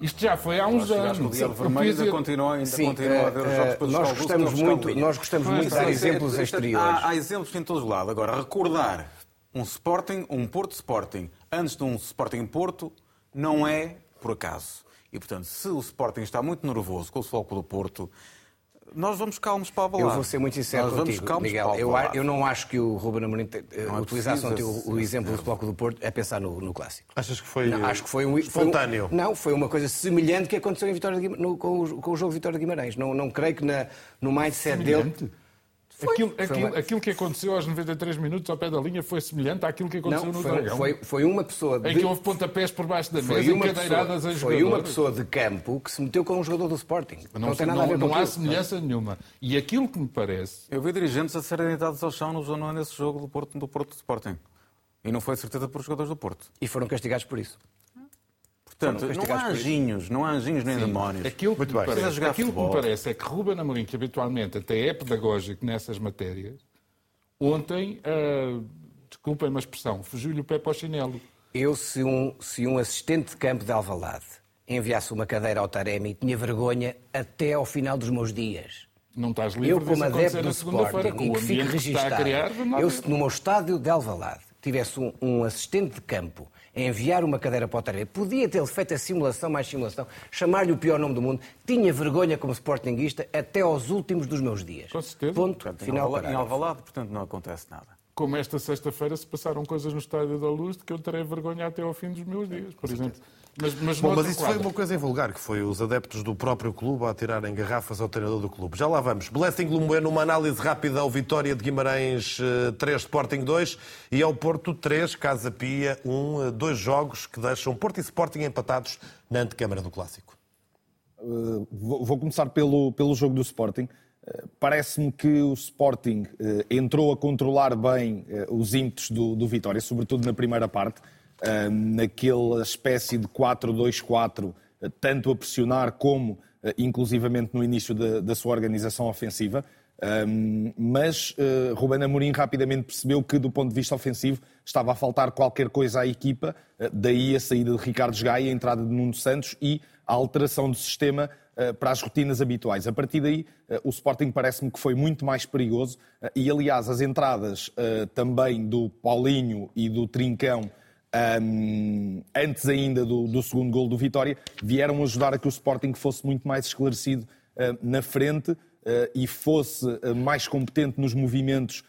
F: Isto já foi há uns anos.
E: O Diabo Vermelho ainda continua, ainda
D: Sim,
E: continua a ver os jogos
D: uh, nós gostamos muito, Nós gostamos muito de dar exemplos exteriores.
E: Há, há exemplos em todos os lados. Agora, recordar um Sporting, um Porto Sporting, antes de um Sporting Porto, não é por acaso. E, portanto, se o Sporting está muito nervoso com o Futebol Clube do Porto, nós vamos calmos para a balada.
D: Eu vou ser muito sincero
E: nós
D: contigo,
E: vamos calmos
D: Miguel.
E: para a
D: Eu, eu não acho que o Ruben Amorim
E: é
D: utilizasse ontem o, o exemplo do Clube do Porto é pensar no, no clássico.
A: Achas que foi,
D: Não, acho que foi um, foi um-
A: espontâneo?
D: não, foi uma coisa semelhante que aconteceu em Vitória de no- com, o, com o jogo Vitória de Guimarães. Não, não creio que na- no mindset dele.
F: Semelhante? Aquilo,
D: foi
F: aquilo-
D: uma-
F: aquilo que aconteceu aos 93 minutos ao pé da linha foi semelhante àquilo que aconteceu
D: Não,
F: no
D: foi,
F: Dragão.
D: foi, foi uma pessoa.
F: Em
D: de-
F: que houve pontapés por baixo da
D: foi
F: mesa,
D: uma
F: encadeiradas
D: pessoa,
F: a
D: foi uma pessoa de campo que se meteu com um jogador do Sporting. Não,
F: Não,
D: tem
F: não,
D: nada a ver com
F: não há
D: aquilo.
F: semelhança nenhuma. E aquilo que me parece
E: Eu vi dirigentes a serem deitados ao chão no Zona nesse jogo do Porto, do Porto Sporting. E não foi certeza por jogadores do Porto.
D: E foram castigados por isso.
E: Portanto, não há anjinhos, não há anjinhos nem demónios.
F: Aquilo, que parece,
E: jogar
F: aquilo que me parece é que Ruben Amorim, que habitualmente até é pedagógico nessas matérias, ontem, ah, desculpem-me a expressão, fugiu-lhe o pé para o chinelo.
D: Eu, se um, se um assistente de campo de Alvalade enviasse uma cadeira ao Taremi, tinha vergonha até ao final dos meus dias.
F: Não estás livre
D: Eu, como adepto
F: na
D: do
F: segunda-feira,
D: Sporting, e que fique registado, eu, se no meu estádio de Alvalade tivesse um, um assistente de campo enviar uma cadeira para o Taremi, podia ter feito a simulação, mais simulação, chamar-lhe o pior nome do mundo, tinha vergonha como sportinguista até aos últimos dos meus dias.
F: Com certeza.
D: Ponto,
E: Portanto, em
D: final
E: Alvalade- em. Alvalade, portanto, não acontece nada.
F: Como esta sexta-feira se passaram coisas no Estádio da Luz de que eu terei vergonha até ao fim dos meus dias, por exemplo. Mas, mas
A: Bom, mas isso
F: quadro.
A: foi uma coisa invulgar, que foi os adeptos do próprio clube a atirarem garrafas ao treinador do clube. Já lá vamos. Blessing Lumoeno, uma análise rápida ao Vitória de Guimarães eh, 3, Sporting 2 e ao Porto 3, Casa Pia 1, eh, dois jogos que deixam Porto e Sporting empatados na antecâmara do Clássico.
H: Uh, vou vou começar pelo, pelo jogo do Sporting. Uh, Parece-me que o Sporting uh, entrou a controlar bem uh, os ímpetos do, do Vitória, sobretudo na primeira parte, uh, naquela espécie de 4-2-4, uh, tanto a pressionar como, uh, inclusivamente, no início da, da sua organização ofensiva. Um, mas uh, Ruben Amorim rapidamente percebeu que, do ponto de vista ofensivo, estava a faltar qualquer coisa à equipa, uh, daí a saída de Ricardo Gaia, a entrada de Nuno Santos e a alteração do sistema uh, para as rotinas habituais. A partir daí, o Sporting parece-me que foi muito mais perigoso e, aliás, as entradas também do Paulinho e do Trincão um, antes ainda do, do segundo gol do Vitória, vieram ajudar a que o Sporting fosse muito mais esclarecido uh, na frente uh, e fosse uh, mais competente nos movimentos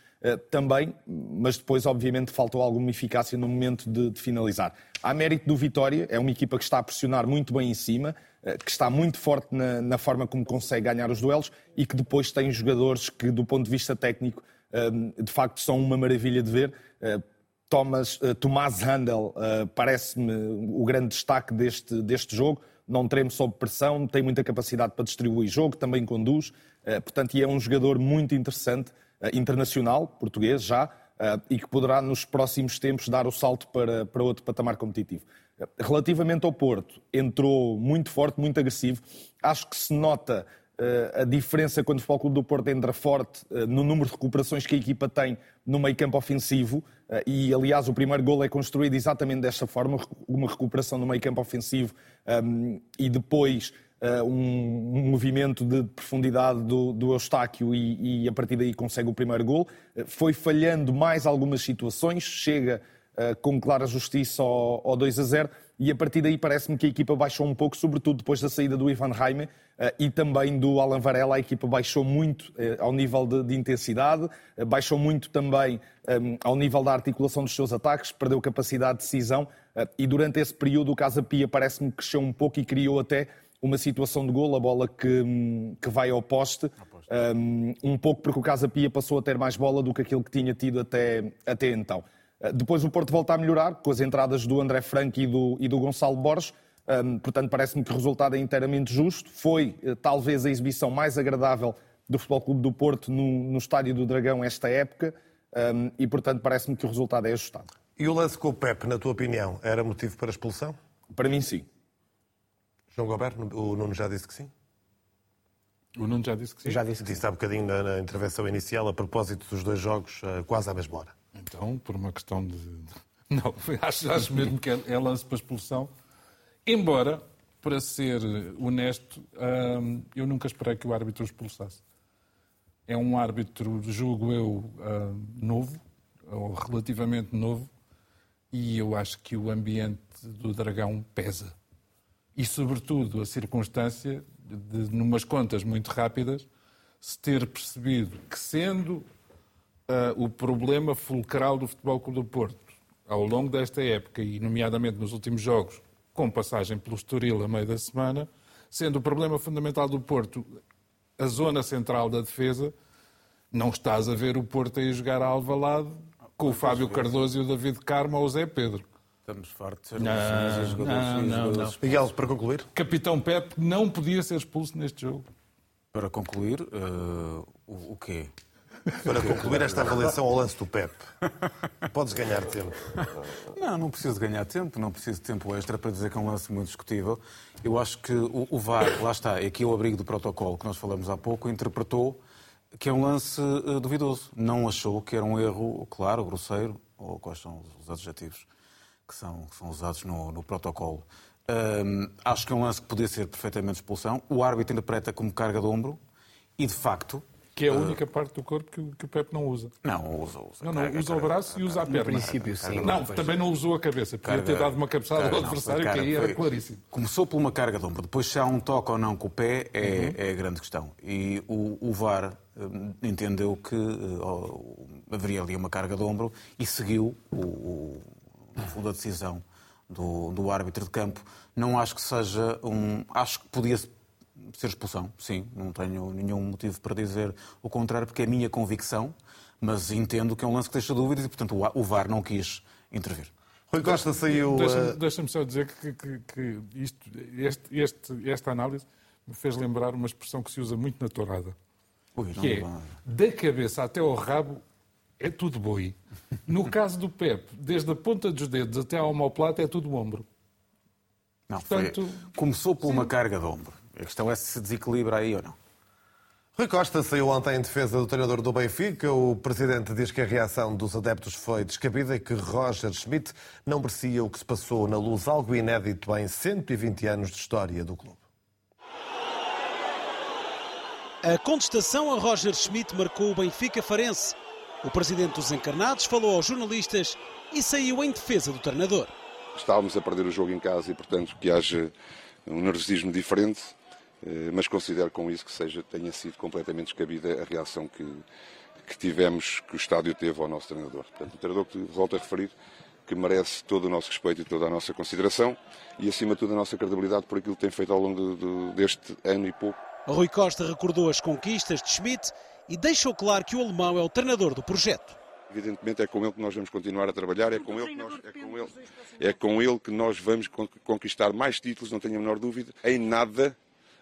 H: também, mas depois, obviamente, faltou alguma eficácia no momento de, de finalizar. Há mérito do Vitória, é uma equipa que está a pressionar muito bem em cima, que está muito forte na, na forma como consegue ganhar os duelos e que depois tem jogadores que, do ponto de vista técnico, de facto são uma maravilha de ver. Thomas, uh, Tomás Handel uh, parece-me o grande destaque deste, deste jogo. Não treme sob pressão, tem muita capacidade para distribuir jogo, também conduz. Uh, portanto, e é um jogador muito interessante, internacional, português já, e que poderá nos próximos tempos dar o salto para, para outro patamar competitivo. Relativamente ao Porto, entrou muito forte, muito agressivo. Acho que se nota a diferença quando o Futebol Clube do Porto entra forte uh, no número de recuperações que a equipa tem no meio campo ofensivo uh, e, aliás, o primeiro gol é construído exatamente desta forma, uma recuperação no meio campo ofensivo um, e depois um, movimento de profundidade do, do Eustáquio e, e, a partir daí consegue o primeiro gol. Foi falhando mais algumas situações, chega com clara justiça ao, ao 2 a 0 e a partir daí parece-me que a equipa baixou um pouco, sobretudo depois da saída do Ivan Raime uh, e também do Alan Varela. A equipa baixou muito uh, ao nível de, de intensidade, baixou muito também um, ao nível da articulação dos seus ataques, perdeu capacidade de decisão e durante esse período o Casa Pia parece-me que cresceu um pouco e criou até uma situação de gol, a bola que, que vai ao poste, um, um pouco porque o Casa Pia passou a ter mais bola do que aquilo que tinha tido até, até então. Depois o Porto volta a melhorar com as entradas do André Franco e do, e do Gonçalo Borges. Um, portanto, parece-me que o resultado é inteiramente justo. Foi uh, talvez a exibição mais agradável do Futebol Clube do Porto no, no Estádio do Dragão esta época um, e, portanto, parece-me que o resultado é ajustado.
A: E o lance com o Pep, na tua opinião, era motivo para expulsão?
H: Para mim, sim.
A: João Gobert, o Nuno já disse que sim?
F: O Nuno já disse que sim.
D: Já disse que
A: Disse há bocadinho na, na intervenção inicial, a propósito dos dois jogos, uh, quase à mesma hora.
F: Então, por uma questão de. Não, acho, acho mesmo que é, é lance para expulsão. Embora, para ser honesto, hum, eu nunca esperei que o árbitro expulsasse. É um árbitro, julgo eu, hum, novo, ou relativamente novo, e eu acho que o ambiente do Dragão pesa. e, sobretudo, a circunstância de, numas contas muito rápidas, se ter percebido que, sendo uh, o problema fulcral do Futebol Clube do Porto, ao longo desta época, e nomeadamente nos últimos jogos, com passagem pelo Estoril a meio da semana, sendo o problema fundamental do Porto a zona central da defesa, não estás a ver o Porto aí jogar a Alvalade com o Fábio Cardoso e o David Carmo ou o Zé Pedro.
E: Estamos fartos de
F: não, não, não, não.
A: Miguel, para concluir?
F: Capitão Pepe não podia ser expulso neste jogo.
E: Para concluir, uh, o, o quê?
A: Para concluir esta avaliação ao lance do Pep, podes ganhar tempo.
E: Não, não preciso ganhar tempo, não preciso de tempo extra para dizer que é um lance muito discutível. Eu acho que o, o VAR, lá está, é aqui o abrigo do protocolo que nós falamos há pouco, interpretou que é um lance uh, duvidoso. Não achou que era um erro, claro, grosseiro, ou quais são os adjetivos que são, que são usados no, no protocolo. Um, acho que é um lance que podia ser perfeitamente expulsão. O árbitro interpreta como carga de ombro e, de facto,
F: que é a única parte do corpo que o, que o Pepe não usa.
E: Não, usa, usa.
F: Não, não, usa o braço e usa a perna.
D: No princípio, sim.
F: Não, também não usou a cabeça. Podia ter dado uma cabeçada ao adversário, que aí era claríssimo.
E: Começou por uma carga de ombro. Depois, se há um toque ou não com o pé, é, uhum. é a grande questão. E o, o VAR hum, entendeu que uh, haveria ali uma carga de ombro e seguiu o, o, fundo, a decisão do, do árbitro de campo. Não acho que seja um. Acho que podia ser expulsão, sim, não tenho nenhum motivo para dizer o contrário, porque é a minha convicção, mas entendo que é um lance que deixa dúvidas e, portanto, o VAR não quis intervir.
A: Rui Costa saiu.
F: Deixa-me deixa só dizer que, que, que isto, este, este, esta análise me fez lembrar uma expressão que se usa muito na tourada. Ui, que é, da cabeça até ao rabo é tudo boi. No caso do Pep, desde a ponta dos dedos até ao omoplata é tudo ombro.
E: Não, Portanto, foi... começou por sim. uma carga de ombro. A questão é se se desequilibra aí ou não.
A: Rui Costa saiu ontem em defesa do treinador do Benfica. O presidente diz que a reação dos adeptos foi descabida e que Roger Schmidt não merecia o que se passou na luz, algo inédito em 120 anos de história do clube.
I: A contestação a Roger Schmidt marcou o Benfica Farense. O presidente dos encarnados falou aos jornalistas e saiu em defesa do treinador.
J: Estávamos a perder o jogo em casa e, portanto, que haja um nervosismo diferente mas considero com isso que seja, tenha sido completamente descabida a reação que, que tivemos, que o estádio teve ao nosso treinador. Portanto, o treinador que volto a referir, que merece todo o nosso respeito e toda a nossa consideração e, acima de tudo, a nossa credibilidade por aquilo que tem feito ao longo de, de, deste ano e pouco.
I: Rui Costa recordou as conquistas de Schmidt e deixou claro que o alemão é o treinador do projeto.
J: Evidentemente é com ele que nós vamos continuar a trabalhar, é com ele que nós, é com ele, é com ele que nós vamos conquistar mais títulos, não tenho a menor dúvida. Em nada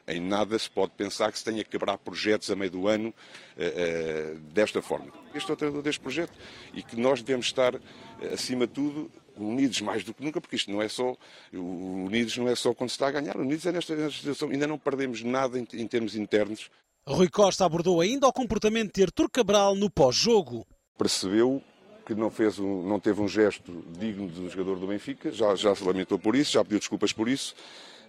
J: em nada se pode pensar que se tenha que quebrar projetos a meio do ano uh, uh, desta forma. Este é o treinador deste projeto e que nós devemos estar, uh, acima de tudo, unidos mais do que nunca, porque isto não é só, unidos não é só quando se está a ganhar, unidos é nesta, nesta situação, ainda não perdemos nada em, em termos internos.
I: Rui Costa abordou ainda o comportamento de Artur Cabral no pós-jogo.
J: Percebeu que não, fez um, não teve um gesto digno do jogador do Benfica, já, já se lamentou por isso, já pediu desculpas por isso.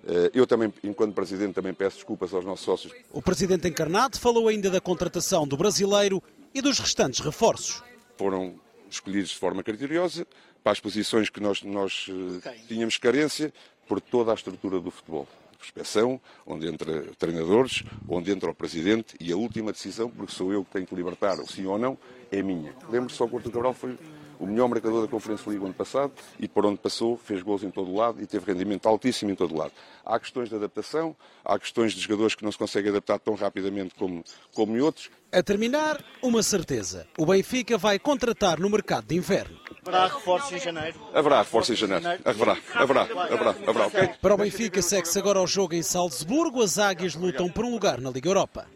J: Eh, eu também, enquanto Presidente, também peço desculpas aos nossos sócios.
I: O Presidente encarnado falou ainda da contratação do brasileiro e dos restantes reforços.
J: Foram escolhidos de forma criteriosa para as posições que nós, nós eh, okay. tínhamos carência por toda a estrutura do futebol. Inspeção, onde entra treinadores, onde entra o Presidente e a última decisão, porque sou eu que tenho que libertar, sim ou não, é minha. Lembro-se só que o Cabral foi o melhor marcador da Conferência Liga ano passado e por onde passou fez gols em todo o lado e teve rendimento altíssimo em todo o lado. Há questões de adaptação, há questões de jogadores que não se conseguem adaptar tão rapidamente como, como em outros.
I: A terminar, uma certeza. O Benfica vai contratar no mercado de inverno.
K: Haverá reforços em janeiro?
J: Haverá reforços em janeiro. Haverá, haverá, haverá, haverá, ok?
I: Para o Benfica segue-se agora o jogo em Salzburgo. As águias lutam por um lugar na Liga Europa.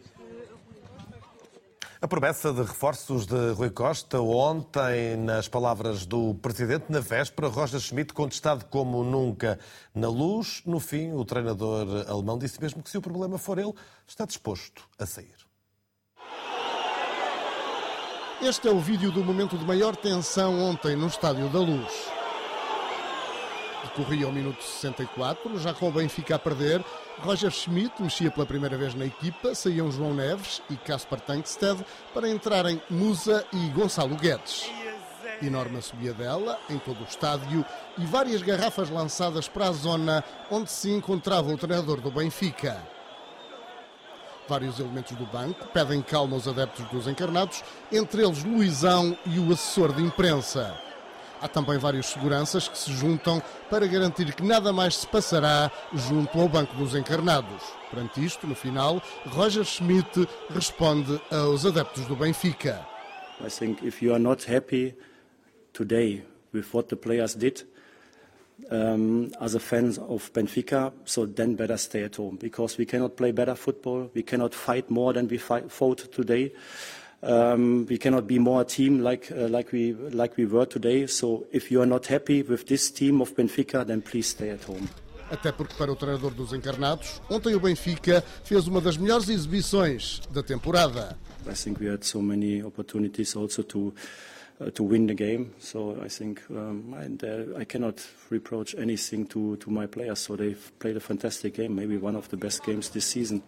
A: A promessa de reforços de Rui Costa ontem, nas palavras do Presidente, na véspera, Roger Schmidt contestado como nunca na luz. No fim, o treinador alemão disse mesmo que se o problema for ele, está disposto a sair.
L: Este é o vídeo do momento de maior tensão ontem no Estádio da Luz. Decorria o minuto 64, já com o Benfica a perder, Roger Schmidt mexia pela primeira vez na equipa, saíam João Neves e Caspar Tankstead para entrarem Musa e Gonçalo Guedes. Enorme dela em todo o estádio e várias garrafas lançadas para a zona onde se encontrava o treinador do Benfica. Vários elementos do banco pedem calma aos adeptos dos encarnados, entre eles Luizão e o assessor de imprensa. Há também vários seguranças que se juntam para garantir que nada mais se passará junto ao Banco dos Encarnados. Perante isto, no final, Roger Schmidt responde aos adeptos do Benfica.
K: I think if you are not happy today with what the players did, um, as a fan of Benfica, so then better stay at home because we cannot play better football. We cannot fight more than we fight, fought today. Um, we cannot be more a team like, uh, like, we, like we were today. So if you are not happy with this team of Benfica, then please stay at home.
L: Até porque, para o treinador dos encarnados, ontem o Benfica fez uma das melhores exibições da temporada.
K: I think we had so many opportunities also to uh, to win the game. So I think um, I, uh, I, cannot reproach anything to, to my players. So they've played a fantastic game, maybe one of the best games this season.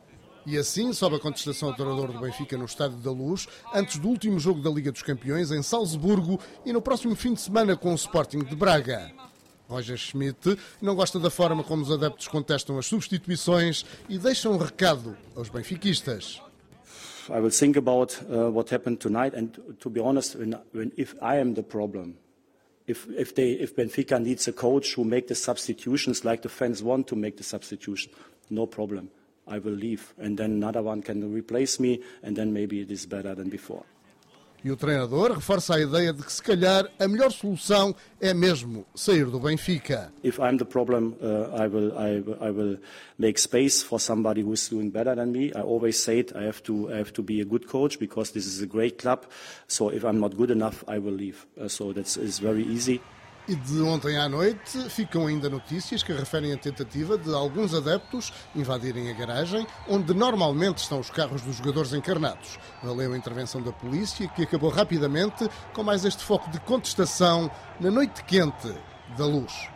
L: E assim sobe a contestação ao treinador do Benfica no Estádio da Luz, antes do último jogo da Liga dos Campeões em Salzburgo e no próximo fim de semana com o Sporting de Braga. Roger Schmidt não gosta da forma como os adeptos contestam as substituições e deixam um recado aos benfiquistas.
K: I will think about uh, what happened tonight, and to be honest, when, when, if I am the problem, if, if, they, if Benfica needs a coach who make the substitutions like the fans want to make the substitution, no problem. I will leave, and then another one can replace me, and then maybe it is better than before.
L: E o treinador reforça a ideia de que se calhar a melhor solução é mesmo sair do Benfica.
K: If I'm the problem, uh, I will I, I will make space for somebody who's doing better than me. I always say it. I have to I have to be a good coach because this is a great club. So if I'm not good enough, I will leave. Uh, so that's is very easy.
L: E de ontem à noite ficam ainda notícias que referem a tentativa de alguns adeptos invadirem a garagem, onde normalmente estão os carros dos jogadores encarnados. Valeu a intervenção da polícia, que acabou rapidamente com mais este foco de contestação na noite quente da luz.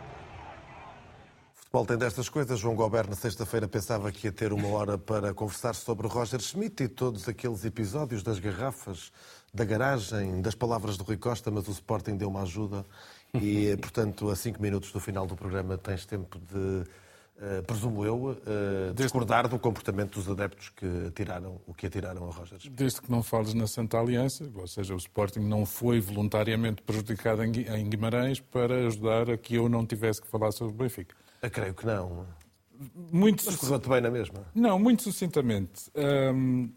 A: Futebol tem destas coisas. João Gobert, na sexta-feira, pensava que ia ter uma hora para conversar sobre Roger Schmidt e todos aqueles episódios das garrafas, da garagem, das palavras do Rui Costa, mas o Sporting deu uma ajuda e, portanto, a cinco minutos do final do programa tens tempo de, uh, presumo eu, uh, discordar do comportamento dos adeptos que atiraram o que atiraram a Rogers.
F: Desde que não fales na Santa Aliança, ou seja, o Sporting não foi voluntariamente prejudicado em Guimarães para ajudar a que eu não tivesse que falar sobre o Benfica.
A: Eu creio que não.
F: Muito
A: Mas correu-te bem na mesma?
F: Não, muito sucintamente. Hum,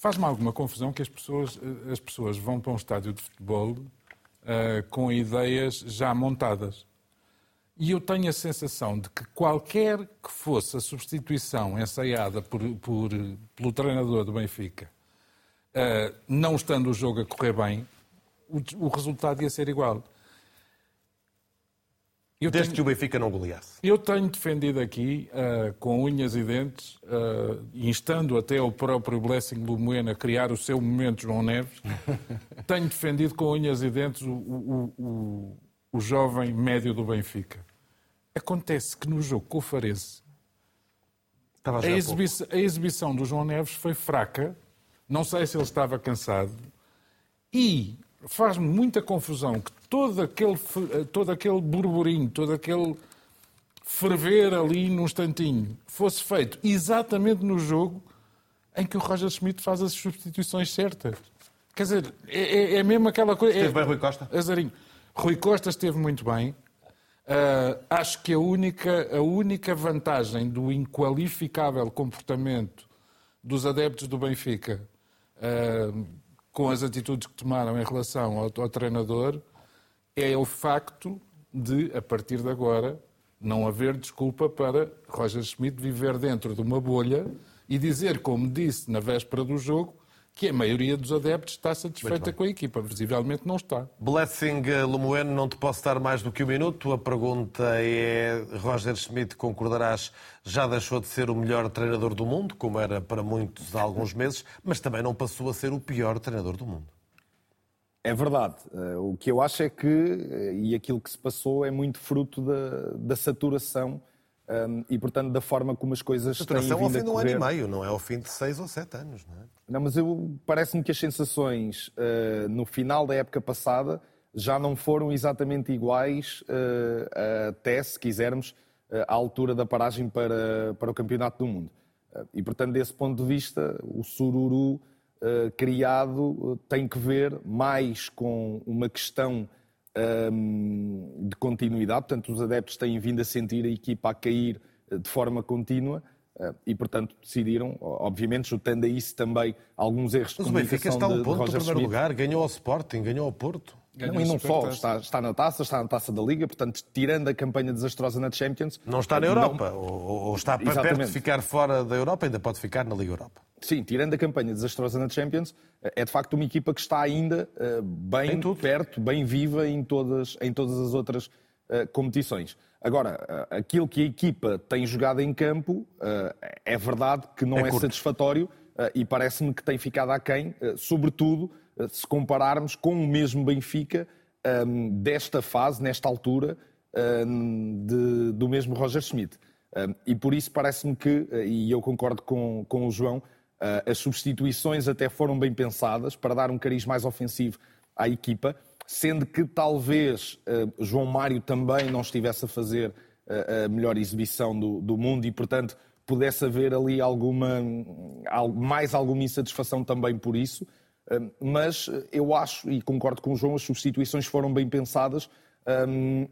F: Faz-me alguma confusão que as pessoas, eh, as pessoas vão para um estádio de futebol uh, com ideias já montadas. E eu tenho a sensação de que qualquer que fosse a substituição ensaiada por, por, pelo treinador do Benfica, uh, não estando o jogo a correr bem, o, o resultado ia ser igual.
A: Eu Desde tenho, que o Benfica não goleasse.
F: Eu tenho defendido aqui, uh, com unhas e dentes, uh, instando até o próprio Blessing Lumoena a criar o seu momento João Neves, tenho defendido com unhas e dentes o, o, o, o, jovem médio do Benfica. Acontece que no jogo com o Farense, a, exibição, a exibição do João Neves foi fraca, não sei se ele estava cansado, e faz-me muita confusão que todo aquele, todo aquele burburinho, todo aquele ferver ali num instantinho fosse feito exatamente no jogo em que o Roger Schmidt faz as substituições certas. Quer dizer, é, é, é mesmo aquela coisa.
A: Esteve
F: é,
A: bem Rui Costa?
F: Azarinho. Rui Costa esteve muito bem. Uh, acho que a única, a única vantagem do inqualificável comportamento dos adeptos do Benfica uh, com as atitudes que tomaram em relação ao, ao treinador é o facto de, a partir de agora, não haver desculpa para Roger Schmidt viver dentro de uma bolha e dizer, como disse na véspera do jogo, que a maioria dos adeptos está satisfeita com a equipa. Visivelmente não está.
A: Blessing Lemoeno, não te posso dar mais do que um minuto. A pergunta é: Roger Schmidt, concordarás, já deixou de ser o melhor treinador do mundo, como era para muitos há alguns meses, mas também não passou a ser o pior treinador do mundo.
H: É verdade. Eh, o que eu acho é que, eh, e aquilo que se passou é muito fruto da, da saturação um, ehm, e, portanto, da forma como as coisas
A: saturação
H: têm
A: vindo ao fim
H: de um
A: ano e meio, não é ao fim de seis ou sete anos, não é?
H: Não, mas parece-me que as sensações uh, no final da época passada já não foram exatamente iguais uh, até, se quisermos, uh, à altura da paragem para, para o Campeonato do Mundo. E, portanto, desse ponto de vista, o sururu criado tem que ver mais com uma questão um, de continuidade, portanto, os adeptos têm vindo a sentir a equipa a cair de forma contínua e, portanto, decidiram, obviamente, juntando a isso também alguns erros
A: Mas
H: de
A: Mas
H: comunicação
A: o Benfica está a um ponto
H: do
A: primeiro
H: Schmidt.
A: lugar, ganhou ao Sporting, ganhou ao Porto.
H: Não, e não só, está, está, na taça, está na taça da Liga, portanto, tirando a campanha desastrosa na Champions.
A: Não está na Europa, não... ou, ou, está Exatamente. perto de ficar fora da Europa, ainda pode ficar na Liga Europa.
H: Sim, tirando a campanha desastrosa na Champions, é de facto uma equipa que está ainda uh, bem perto, bem viva em todas, em todas as outras uh, competições. Agora, uh, aquilo que a equipa tem jogado em campo é verdade que não é, é satisfatório e parece-me que tem ficado aquém, sobretudo se compararmos com o mesmo Benfica um, desta fase, nesta altura, um, de, do mesmo Roger Schmidt. Um, e por isso parece-me que, e eu concordo com, com o João, uh, as substituições até foram bem pensadas para dar um cariz mais ofensivo à equipa, sendo que talvez uh, João Mário também não estivesse a fazer uh, a melhor exibição do, do mundo e, portanto, pudesse haver ali alguma, mais alguma insatisfação também por isso mas eu acho, e concordo com o João, as substituições foram bem pensadas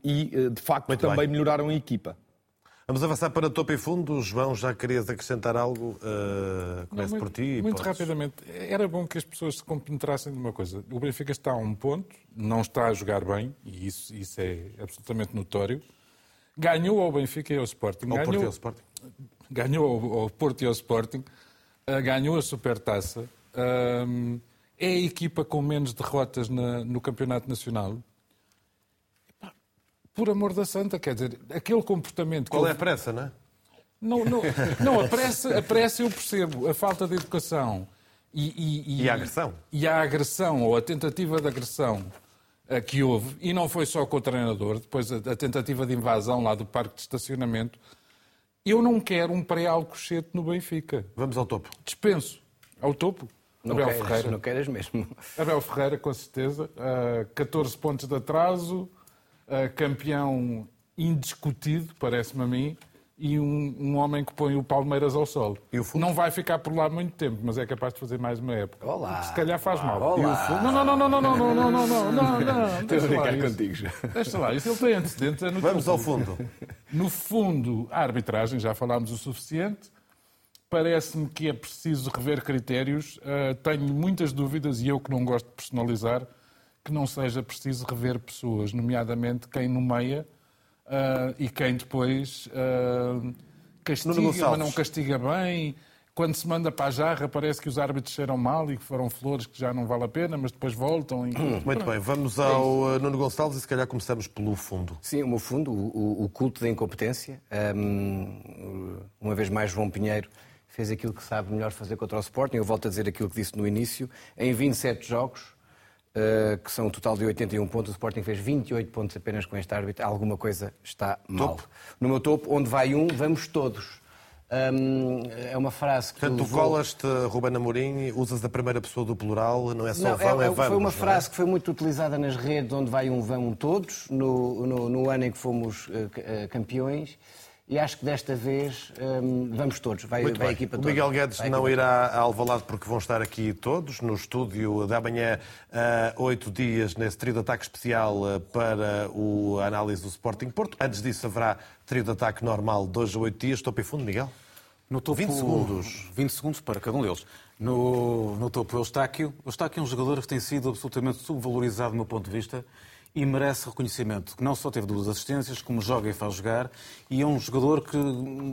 H: e, eh, de facto, Muito também bem. melhoraram a equipa.
A: Vamos avançar para topo e fundo. João, já querias acrescentar algo? Uh, começo
F: Não,
A: por ti.
F: Muito podes... rapidamente. Era bom que as pessoas se compenetrassem de uma coisa. O Benfica está a um ponto, não está a jogar bem, e isso, isso é absolutamente notório. Ganhou ao Benfica e ao Sporting.
A: Ao
F: ganhou,
A: Porto e ao Sporting.
F: Ganhou ao, ao Porto e ao Sporting. Uh, ganhou a Supertaça. Uh, é a equipa com menos derrotas na, no Campeonato Nacional. por amor da santa, quer dizer, aquele comportamento...
A: Qual é a pressa, não é?
F: Não, não, não a, pressa, a pressa eu percebo, a falta de educação e,
A: e, e, e a agressão.
F: E a agressão, ou a tentativa de agressão uh, que houve, e não foi só com o treinador, depois a, a tentativa de invasão lá do parque de estacionamento, eu não quero um pré-Alcochete no Benfica.
A: Vamos ao topo.
F: Dispenso. Ao topo.
D: Não Abel queiras, Ferreira. Não queiras mesmo.
F: Abel Ferreira, com certeza. Uh, 14 pontos de atraso, uh, campeão indiscutido, parece-me a mim, e um, um, homem que põe o Palmeiras ao sol. Não vai ficar por lá muito tempo, mas é capaz de fazer mais uma época.
D: Olá.
F: Se calhar faz mal.
D: Olá.
F: Não, não, não, não, não, não, não, não, não, não, não, não.
D: Estou a brincar contigo.
F: Deixa lá, isso ele tem antecedentes. É
A: Vamos ao fundo.
F: No fundo, a arbitragem, já falámos o suficiente. Parece-me que é preciso rever critérios. Uh, tenho muitas dúvidas, e eu que não gosto de personalizar, que não seja preciso rever pessoas, nomeadamente quem nomeia uh, e quem depois uh, castiga, mas não castiga bem. Quando se manda para a jarra, parece que os árbitros cheiram mal e que foram flores que já não vale a pena, mas depois voltam. E...
A: Muito bem, vamos ao é Nuno Gonçalves e se calhar começamos pelo fundo.
D: Sim, o meu fundo, o, o culto da incompetência. Um, uma vez mais, João Pinheiro fez aquilo que sabe melhor fazer contra o Sporting. Eu volto a dizer aquilo que disse no início. Em 27 jogos, uh, que são um total de 81 pontos, o Sporting fez 28 pontos apenas com este árbitro. Alguma coisa está mal. Topo. No meu topo, onde vai um, vamos todos. É uma frase que.
A: Portanto, tu levou... colas-te, Ruben Amorim, usas a primeira pessoa do plural, não é só
D: não,
A: vão, é, é, vamos.
D: Foi uma
A: é?
D: frase é? que foi muito utilizada nas redes, onde vai um, vão todos, no, no, no ano em que fomos uh, campeões e acho que desta vez um, vamos todos, vai, vai a equipa toda.
A: O Miguel Guedes não irá a Alvalade porque vão estar aqui todos no estúdio da manhã, uh, oito dias, nesse trio de ataque especial uh, para o, a análise do Sporting Porto. Antes disso haverá trio de ataque normal, dois a oito dias. Topo e fundo, Miguel?
E: No topo,
A: 20 segundos.
E: 20 segundos para cada um deles. No, no topo, o Eustáquio. O Eustáquio é um jogador que tem sido absolutamente subvalorizado do meu ponto de vista e merece reconhecimento, que não só teve duas assistências, como joga e faz jogar, e é um jogador que,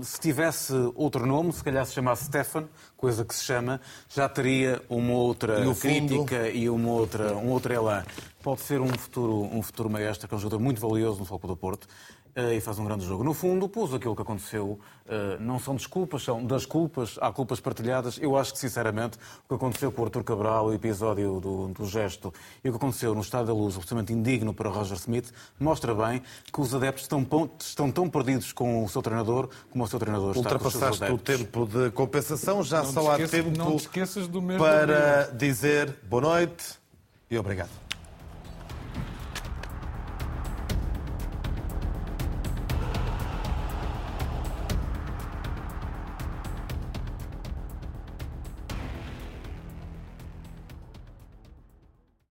E: se tivesse outro nome, se calhar se chamasse Stefan, coisa que se chama, já teria uma outra e crítica e uma outra, um outro elan. Pode ser um futuro, um futuro maestro, que é um jogador muito valioso no Foco do Porto, e faz um grande jogo. No fundo, pôs aquilo que aconteceu. Eh, não são desculpas, são das culpas, há culpas partilhadas. Eu acho que, sinceramente, o que aconteceu com o Artur Cabral, o episódio do, do gesto, e o que aconteceu no Estado da Luz, absolutamente indigno para Roger Smith, mostra bem que os adeptos estão, estão tão perdidos com o seu treinador como o seu treinador está
A: Ultrapassaste
E: com
A: o tempo de compensação, já
F: não
A: só há
F: esqueças,
A: tempo
F: não te esqueças do mesmo
A: para dizer boa noite e obrigado.